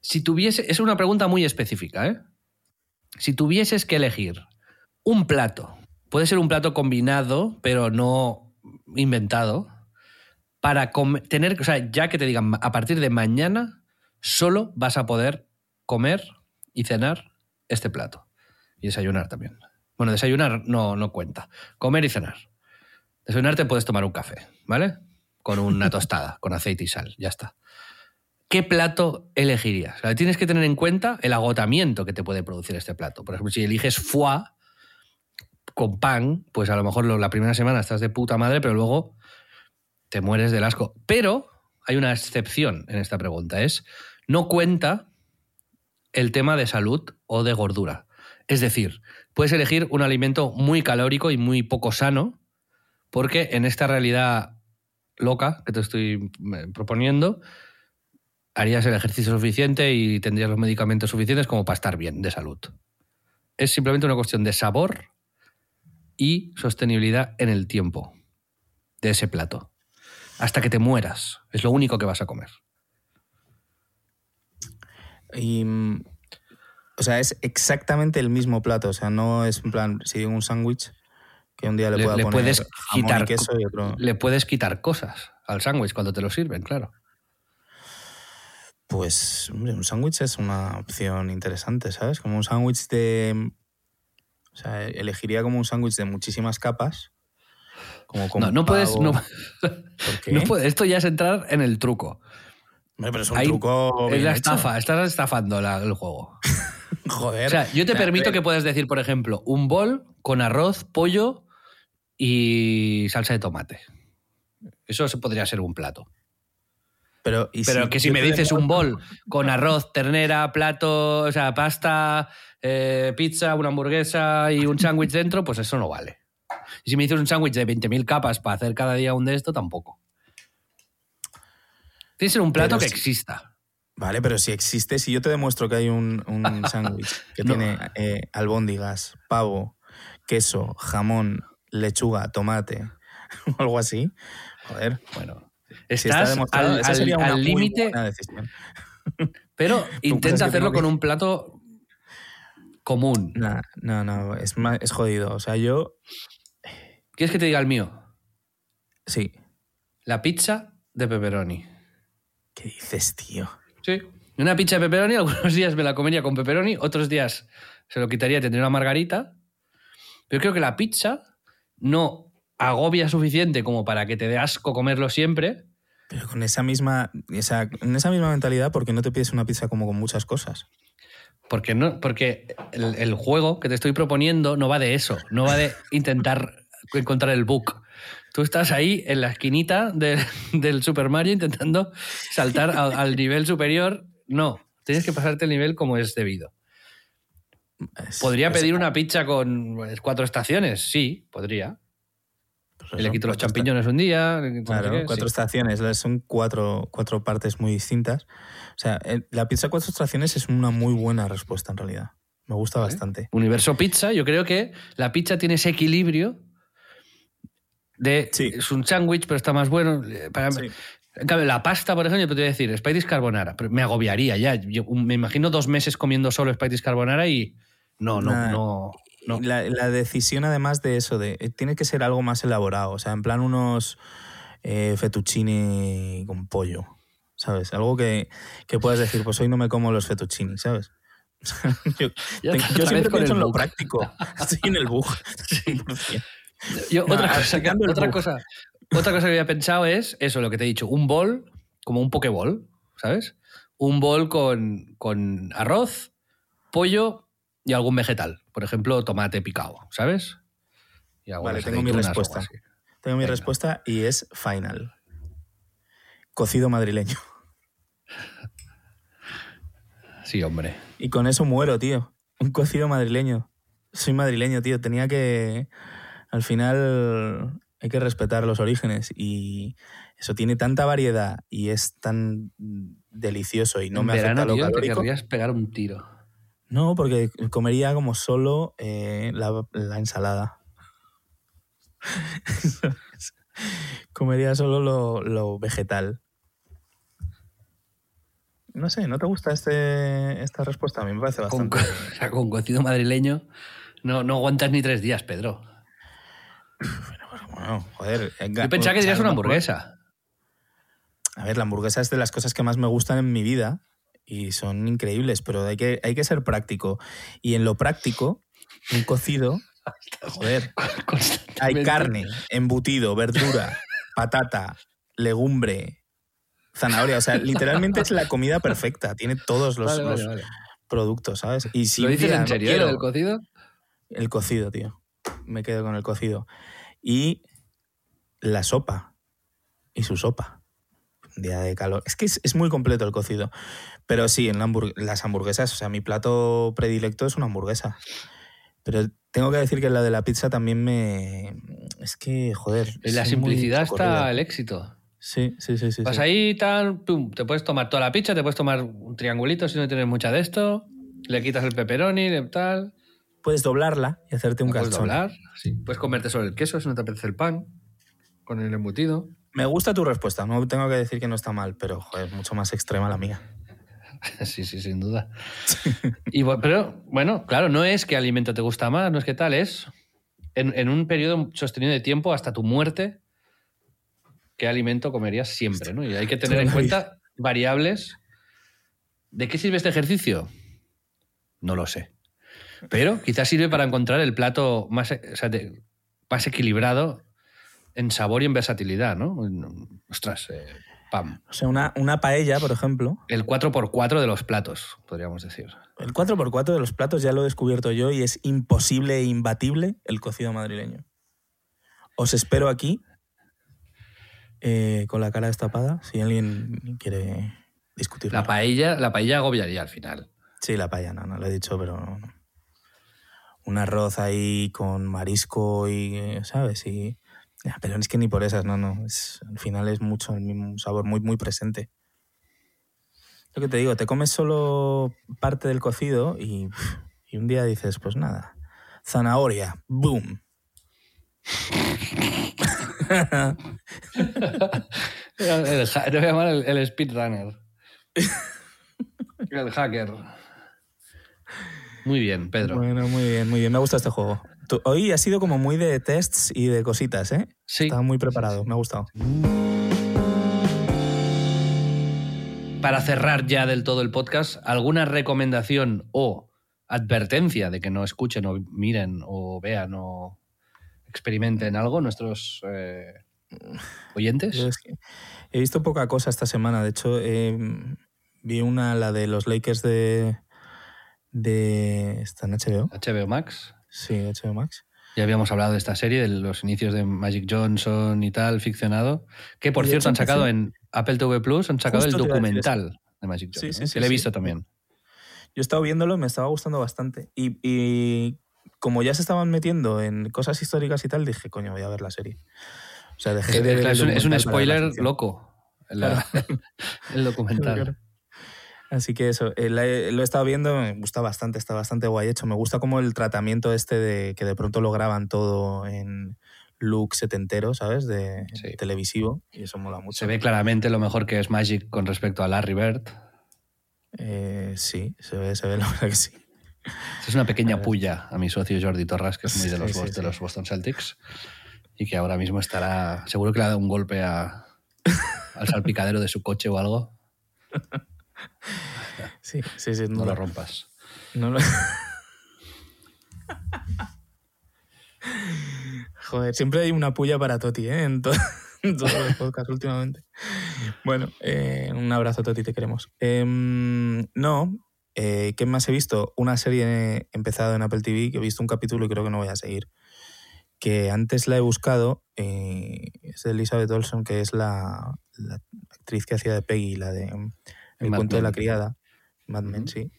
si tuviese, es una pregunta muy específica, ¿eh? Si tuvieses que elegir un plato, puede ser un plato combinado, pero no inventado, para tener, o sea, ya que te digan, a partir de mañana solo vas a poder comer y cenar este plato. Y desayunar también. Bueno, desayunar no, no cuenta. Comer y cenar. Desayunar te puedes tomar un café, ¿vale? Con una tostada, con aceite y sal, ya está. ¿Qué plato elegirías? O sea, tienes que tener en cuenta el agotamiento que te puede producir este plato. Por ejemplo, si eliges foie con pan, pues a lo mejor la primera semana estás de puta madre, pero luego te mueres del asco. Pero hay una excepción en esta pregunta, es no cuenta el tema de salud o de gordura. Es decir, puedes elegir un alimento muy calórico y muy poco sano, porque en esta realidad loca que te estoy eh, proponiendo, harías el ejercicio suficiente y tendrías los medicamentos suficientes como para estar bien de salud. Es simplemente una cuestión de sabor y sostenibilidad en el tiempo de ese plato. Hasta que te mueras. Es lo único que vas a comer. Y, mm, o sea, es exactamente el mismo plato. O sea, no es en plan, si digo un sándwich, que un día le, Le- pueda le poner puedes jamón quitar y queso y otro. Le puedes quitar cosas al sándwich cuando te lo sirven, claro. Pues, hombre, un sándwich es una opción interesante, ¿sabes? Como un sándwich de. O sea, elegiría como un sándwich de muchísimas capas. Como con No, no puedes. No, ¿Por qué? no puedes- esto ya es entrar en el truco. Hombre, pero es un Ahí- truco. Es la hecho. estafa, estás estafando la- el juego. Joder. O sea, yo te permito que puedas decir, por ejemplo, un bol con arroz, pollo y salsa de tomate. Eso podría ser un plato. Pero, ¿y Pero que si me dices un bol con arroz, ternera, plato, o sea, pasta, eh, pizza, una hamburguesa y un sándwich dentro, pues eso no vale. Y si me dices un sándwich de 20.000 capas para hacer cada día un de esto, tampoco. Tiene que ser un plato Pero que exista. Vale, pero si existe, si yo te demuestro que hay un, un sándwich que No. tiene eh, albóndigas, pavo, queso, jamón, lechuga, tomate o algo así, joder. Bueno, Si está al esa sería al- una al muy límite, pero intenta hacerlo que- con un plato común. Nah, no, no, es, ma- es jodido. O sea, yo, ¿Quieres que te diga el mío? sí. La pizza de pepperoni. ¿Qué dices, tío? Sí. Una pizza de pepperoni, algunos días me la comería con pepperoni, otros días se lo quitaría y tendría una margarita. Pero creo que la pizza no agobia suficiente como para que te dé asco comerlo siempre. Pero con esa misma, esa, en esa misma mentalidad, ¿por qué no te pides una pizza como con muchas cosas? Porque, no, porque el, el juego que te estoy proponiendo no va de eso, no va de intentar encontrar el bug. Tú estás ahí en la esquinita de- del Super Mario intentando saltar a- al nivel superior. No, tienes que pasarte el nivel como es debido. Es- ¿Podría pedir una pizza con cuatro estaciones? Sí, podría. pues Y le quito los champiñones un día. Claro, qué, cuatro sí. estaciones, son cuatro, cuatro partes muy distintas. O sea, la pizza cuatro estaciones es una muy buena respuesta en realidad. Me gusta bastante. Universo pizza, yo creo que la pizza tiene ese equilibrio de Sí. es un sándwich, pero está más bueno. Eh, Para, Sí. En cambio, la pasta, por ejemplo, yo te voy a decir, Spidey's Carbonara, pero me agobiaría ya. Yo me imagino dos meses comiendo solo Spidey's Carbonara y no, no, Nah. no. No. La, la decisión además de eso, de eh, tiene que ser algo más elaborado, o sea, en plan unos eh, fettuccini con pollo, ¿sabes? Algo que, que puedas decir, pues hoy no me como los fettuccini, ¿sabes? yo, te- yo siempre pienso en lo práctico. Estoy en el bug. 100%. Yo, No, otra, cosa, otra, cosa, otra cosa que había pensado es eso, lo que te he dicho, un bol, como un pokeball, ¿sabes? Un bol con, con arroz, pollo y algún vegetal. Por ejemplo, tomate picado, ¿sabes? Y Vale, tengo mi respuesta. Tengo mi Venga. respuesta y es final. Cocido madrileño. Sí, hombre. Y con eso muero, tío. Un cocido madrileño. Soy madrileño, tío. Tenía que. Al final hay que respetar los orígenes. Y eso tiene tanta variedad y es tan delicioso y no en me afecta verano, lo tío, te querrías pegar un tiro. No, porque comería como solo eh, la, la ensalada. comería solo lo, lo vegetal. No sé, ¿no te gusta este, esta respuesta? A mí me parece Con, bastante... o sea, con cocido madrileño no, no aguantas ni tres días, Pedro. Bueno, joder. ga- Yo pensaba que dirías una hamburguesa. A ver, la hamburguesa es de las cosas que más me gustan en mi vida y son increíbles, pero hay que, hay que ser práctico. Y en lo práctico, un cocido, joder, hay carne, embutido, verdura, patata, legumbre, zanahoria. O sea, literalmente es la comida perfecta. Tiene todos los, Vale, vale, los vale. productos, ¿sabes? Y si ¿Lo dices día en no serio, quiero- lo del cocido? El cocido, tío. Me quedo con el cocido. Y la sopa. Y su sopa. Un día de calor. Es que es, es muy completo el cocido. Pero sí, en la hamburg- las hamburguesas, o sea, mi plato predilecto es una hamburguesa. Pero tengo que decir que la de la pizza también me. Es que, joder. En la simplicidad está el éxito. Sí, sí, sí. sí, Vas sí. ahí, tal, pum, te puedes tomar toda la pizza, te puedes tomar un triangulito si no tienes mucha de esto, le quitas el pepperoni, le- tal, Puedes doblarla y hacerte un la puedes calzón. doblar, sí. puedes comerte solo el queso si no te apetece el pan, con el embutido. Me gusta tu respuesta. No tengo que decir que no está mal, pero, joder, mucho más extrema la mía. Sí, sí, sin duda. Y, pero, bueno, claro, no es que alimento te gusta más, no es que tal, es en, en un periodo sostenido de tiempo hasta tu muerte, qué alimento comerías siempre, ¿no? Y hay que tener en cuenta variables. ¿De qué sirve este ejercicio? No lo sé. Pero quizás sirve para encontrar el plato más, o sea, de- más equilibrado en sabor y en versatilidad, ¿no? Ostras, eh, pam. O sea, una, una paella, por ejemplo, El 4x4 de los platos, podríamos decir. El 4x4 de los platos ya lo he descubierto yo y es imposible e imbatible el cocido madrileño. Os espero aquí eh, con la cara destapada si alguien quiere discutir. La paella, la paella agobiaría al final. Sí, la paella, no, no lo he dicho, pero no, no. Un arroz ahí con marisco y, eh, ¿sabes? Y, ya, pero es que ni por esas, no, no. Es, al final es mucho, mismo sabor muy, muy presente. Lo que te digo, te comes solo parte del cocido y, y un día dices, pues nada, zanahoria, boom. Te voy a llamar el, el speedrunner. El hacker. Muy bien, Pedro. Bueno, muy bien, muy bien. Me gusta este juego. Tú- hoy ha sido como muy de tests y de cositas, ¿eh? Sí. Estaba muy preparado, me ha gustado. Para cerrar ya del todo el podcast, ¿alguna recomendación o advertencia de que no escuchen o miren o vean o experimenten algo nuestros eh, oyentes? Yo es que he visto poca cosa esta semana. De hecho, eh, vi una, la de los Lakers de. De ¿Está en HBO? HBO Max. Sí, HBO Max. Ya habíamos hablado de esta serie, de los inicios de Magic Johnson y tal, ficcionado. Que por Y cierto han sacado en Apple TV Plus, han sacado Justo el documental de Magic Sí, Johnson. sí, ¿eh? sí, que lo he sí. visto también. Yo he estado viéndolo y me estaba gustando bastante. Y, y como ya se estaban metiendo en cosas históricas y tal, dije, coño, voy a ver la serie. O sea, dejé Es, de ver. un, es un spoiler loco. la- el documental. Claro. Así que eso, eh, la lo he estado viendo, me gusta bastante, está bastante guay hecho. Me gusta como el tratamiento este de que de pronto lo graban todo en look setentero, ¿sabes? De Sí. televisivo, y eso mola mucho. Se ve claramente lo mejor que es Magic con respecto a Larry Bird. Eh, sí, se ve, se ve, la verdad que sí. Es una pequeña puya a mi socio Jordi Torras, que es muy de los, Sí, sí, de los Boston Celtics. Y que ahora mismo estará. Seguro que le ha dado un golpe a- al salpicadero de su coche o algo. Sí, sí, sí. No No, lo rompas. no lo- Joder, siempre hay una puya para Toti, ¿eh? En, to- en todos los podcasts últimamente. Bueno, eh, un abrazo, Toti, te queremos. Em, no, eh, ¿qué más he visto? Una serie empezada en Apple TV que he visto un capítulo y creo que no voy a seguir. Que antes la he buscado, eh, es de Elizabeth Olsen, que es la, la actriz que hacía de Peggy, la de El Mad cuento de la criada. Mad Men, sí.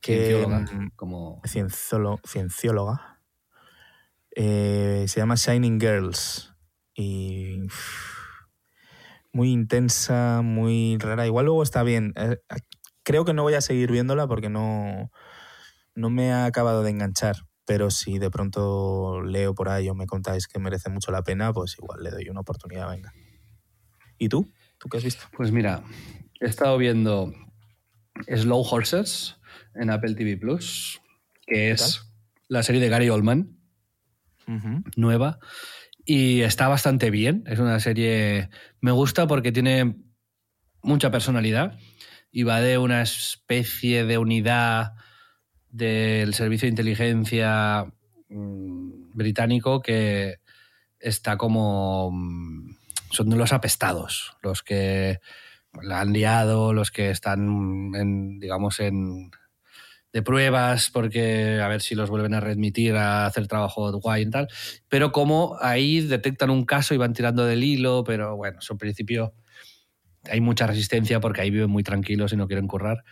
Que, Ciencióloga, mm, como cienzolo- ciencióloga. Eh, se llama Shining Girls. Y. uff, muy intensa, muy rara. Igual luego está bien. Eh, creo que no voy a seguir viéndola porque no, no me ha acabado de enganchar. Pero si de pronto leo por ahí o me contáis que merece mucho la pena, pues igual le doy una oportunidad, venga. ¿Y tú? ¿Tú qué has visto? Pues mira, he estado viendo Slow Horses en Apple TV Plus, que es la serie de Gary Oldman, nueva, y está bastante bien. Es una serie. Me gusta porque tiene mucha personalidad y va de una especie de unidad del servicio de inteligencia mm, británico que está como. mm, Son los apestados, los que la han liado, los que están, en, digamos, en de pruebas porque a ver si los vuelven a readmitir a hacer trabajo guay y tal, pero como ahí detectan un caso y van tirando del hilo, pero bueno, en principio hay mucha resistencia porque ahí viven muy tranquilos y no quieren currar.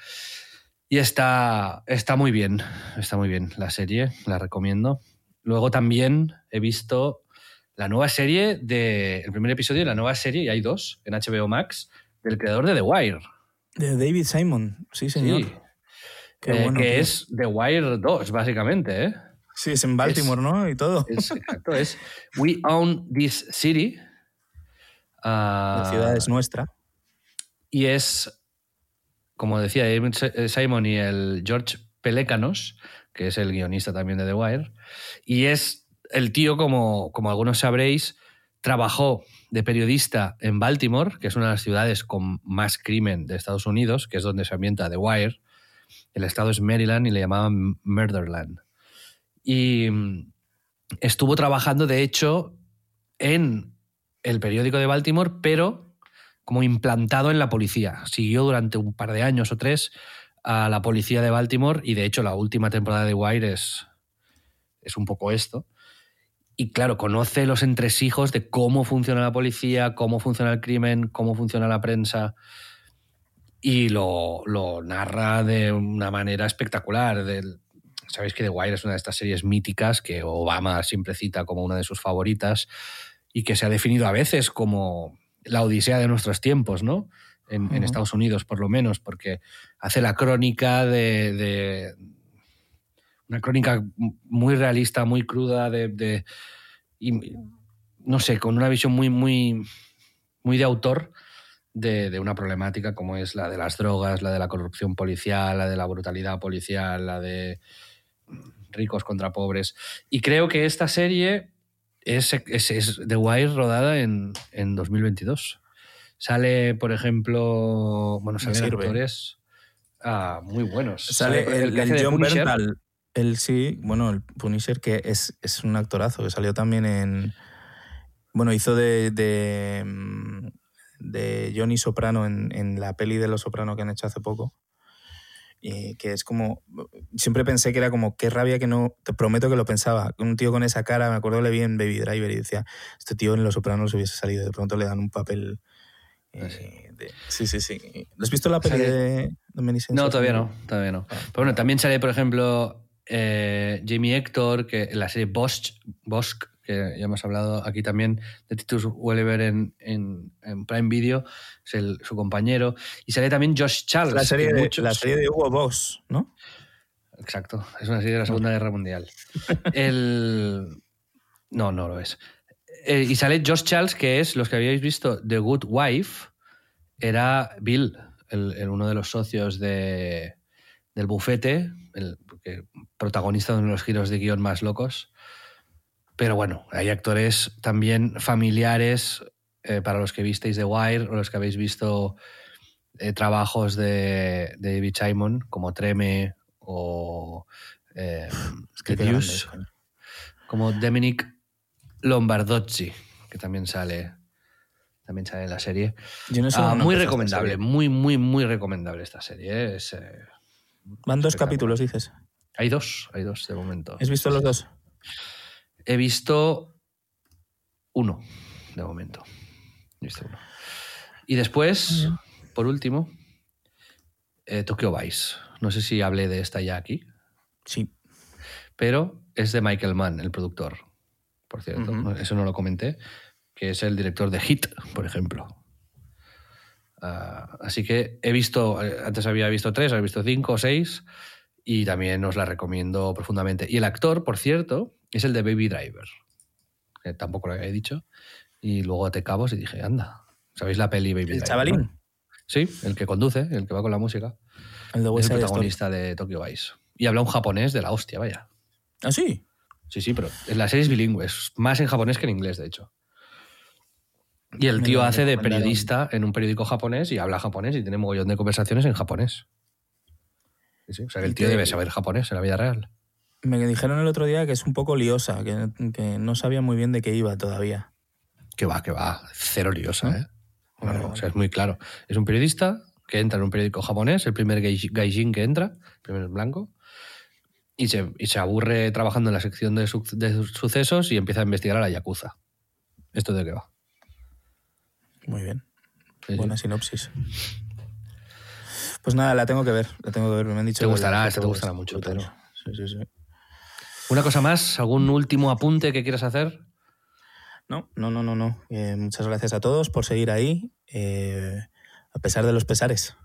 Y está, está muy bien, está muy bien la serie, la recomiendo. Luego también he visto la nueva serie de, el primer episodio de la nueva serie, y hay dos en HBO Max, del creador de The Wire. De David Simon, sí, señor. Sí. Qué Eh, bueno, que tío. es The Wire 2, básicamente. ¿eh? Sí, es en Baltimore, ¿no? Y todo. Es, exacto, es We Own This City. Ah, La ciudad es nuestra. Y es, como decía David eh, Simon y el George Pelecanos, que es el guionista también de The Wire, y es el tío, como, como algunos sabréis, trabajó de periodista en Baltimore, que es una de las ciudades con más crimen de Estados Unidos, que es donde se ambienta The Wire. El estado es Maryland y le llamaban Murderland. Y mm, estuvo trabajando, de hecho, en el periódico de Baltimore, pero como implantado en la policía. Siguió durante un par de años o tres a la policía de Baltimore y de hecho la última temporada de Wire es, es un poco esto. Y claro, conoce los entresijos de cómo funciona la policía, cómo funciona el crimen, cómo funciona la prensa y lo, lo narra de una manera espectacular. Del, Sabéis que The Wire es una de estas series míticas que Obama siempre cita como una de sus favoritas y que se ha definido a veces como la odisea de nuestros tiempos, ¿no? En. Estados Unidos, por lo menos, porque hace la crónica de, de- una crónica muy realista, muy cruda, de, de- y, no sé, con una visión muy, muy, muy de autor de, de una problemática como es la de las drogas, la de la corrupción policial, la de la brutalidad policial, la de ricos contra pobres. Y creo que esta serie es, es, es The Wire rodada en, en 2022. Sale, por ejemplo, bueno, salen actores ah, muy buenos. Sale el, el de John. Bernthal. El sí, bueno, el Punisher, que es, es un actorazo, que salió también en. Bueno, hizo de. de, mm, de Johnny Soprano en, en la peli de Los Soprano que han hecho hace poco. Y que es como. Siempre pensé que era como, qué rabia que no. Te prometo que lo pensaba. Un tío con esa cara, me acuerdo que le vi en Baby Driver y decía, este tío en Los Sopranos hubiese salido. De pronto le dan un papel. eh, Ah, sí. sí, sí, sí. ¿Has visto la peli de, de No, todavía no, todavía no. Ah. Pero bueno, también sale, por ejemplo, eh, Jamie Hector, que en la serie Bosch, Bosch, que ya hemos hablado aquí también de Titus Welliver en, en- en Prime Video, es el- su compañero. Y sale también Josh Charles. La serie, de, muchos- la serie de Hugo Boss, ¿no? Exacto, es una serie de la Segunda Guerra Mundial. El... No, no lo es. Eh, y sale Josh Charles, que es, los que habíais visto, The Good Wife, era Bill, el, el- uno de los socios de, del bufete, el- que protagonista de uno de los giros de guion más locos. Pero bueno, hay actores también familiares eh, para los que visteis The Wire o los que habéis visto eh, trabajos de, de David Simon, como Treme o eh, que grande como Dominic Lombardozzi, que también sale, también sale en la serie. Yo no sé Ah, muy recomendable, muy, muy, muy recomendable esta serie. ¿eh? Es, eh, Van dos capítulos, dices. Hay dos, hay dos de momento. ¿Has visto los dos? He visto uno, de momento. He visto uno. Y después, por último, eh, Tokyo Vice. No sé si hablé de esta ya aquí, Sí. pero es de Michael Mann, el productor, por cierto. Eso no lo comenté, que es el director de Hit, por ejemplo. Ah, así que he visto, eh, antes había visto tres, he visto cinco o seis, y también os la recomiendo profundamente. Y el actor, por cierto, es el de Baby Driver, que tampoco lo había dicho, y luego te cabos y dije, anda, ¿sabéis la peli Baby ¿El Driver? chavalín? no? Sí, el que conduce, el que va con la música. El de Es el protagonista de Tokyo Vice. Y habla un japonés de la hostia, vaya. ¿Ah, sí? Sí, sí, pero en la serie es bilingüe, es más en japonés que en inglés, de hecho. Y el tío hace de periodista en un periódico japonés y habla japonés y tiene mogollón de conversaciones en japonés. Sí, O sea que el tío que- debe saber japonés en la vida real. Me dijeron el otro día que es un poco liosa, que, que no sabía muy bien de qué iba todavía. Que va, que va. Cero liosa, ¿No? ¿eh? No, no, o sea, es muy claro. Es un periodista que entra en un periódico japonés, el primer gai- gaijin que entra, el primer blanco, y se, y se aburre trabajando en la sección de, su- de sucesos y empieza a investigar a la Yakuza. ¿Esto de qué va? Muy bien. Sí, sí. Buena sinopsis. Pues nada, la tengo que ver. La tengo que ver. Me han dicho Te que gustará, esta te gustará mucho. Pedro. Sí, sí, sí. ¿Una cosa más? ¿Algún último apunte que quieras hacer? No, no, no, no, no. Eh, muchas gracias a todos por seguir ahí, eh, a pesar de los pesares.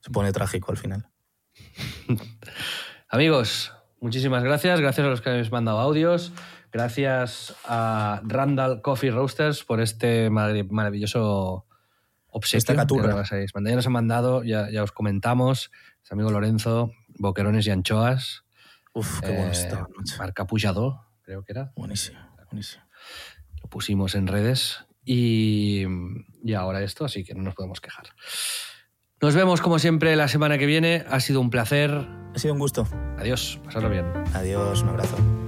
Se pone trágico al final. Amigos, muchísimas gracias. Gracias a los que habéis mandado audios. Gracias a Randall Coffee Roasters por este marav- maravilloso obsequio. Esta nos han mandado, ya, ya os comentamos. Su amigo Lorenzo, boquerones y anchoas. Uf, qué bueno eh, está. macho. marca Pujador, creo que era. Buenísimo, buenísimo. Lo pusimos en redes. Y, y ahora esto, así que no nos podemos quejar. Nos vemos como siempre la semana que viene. Ha sido un placer. Ha sido un gusto. Adiós. Pasadlo bien. Adiós, un abrazo.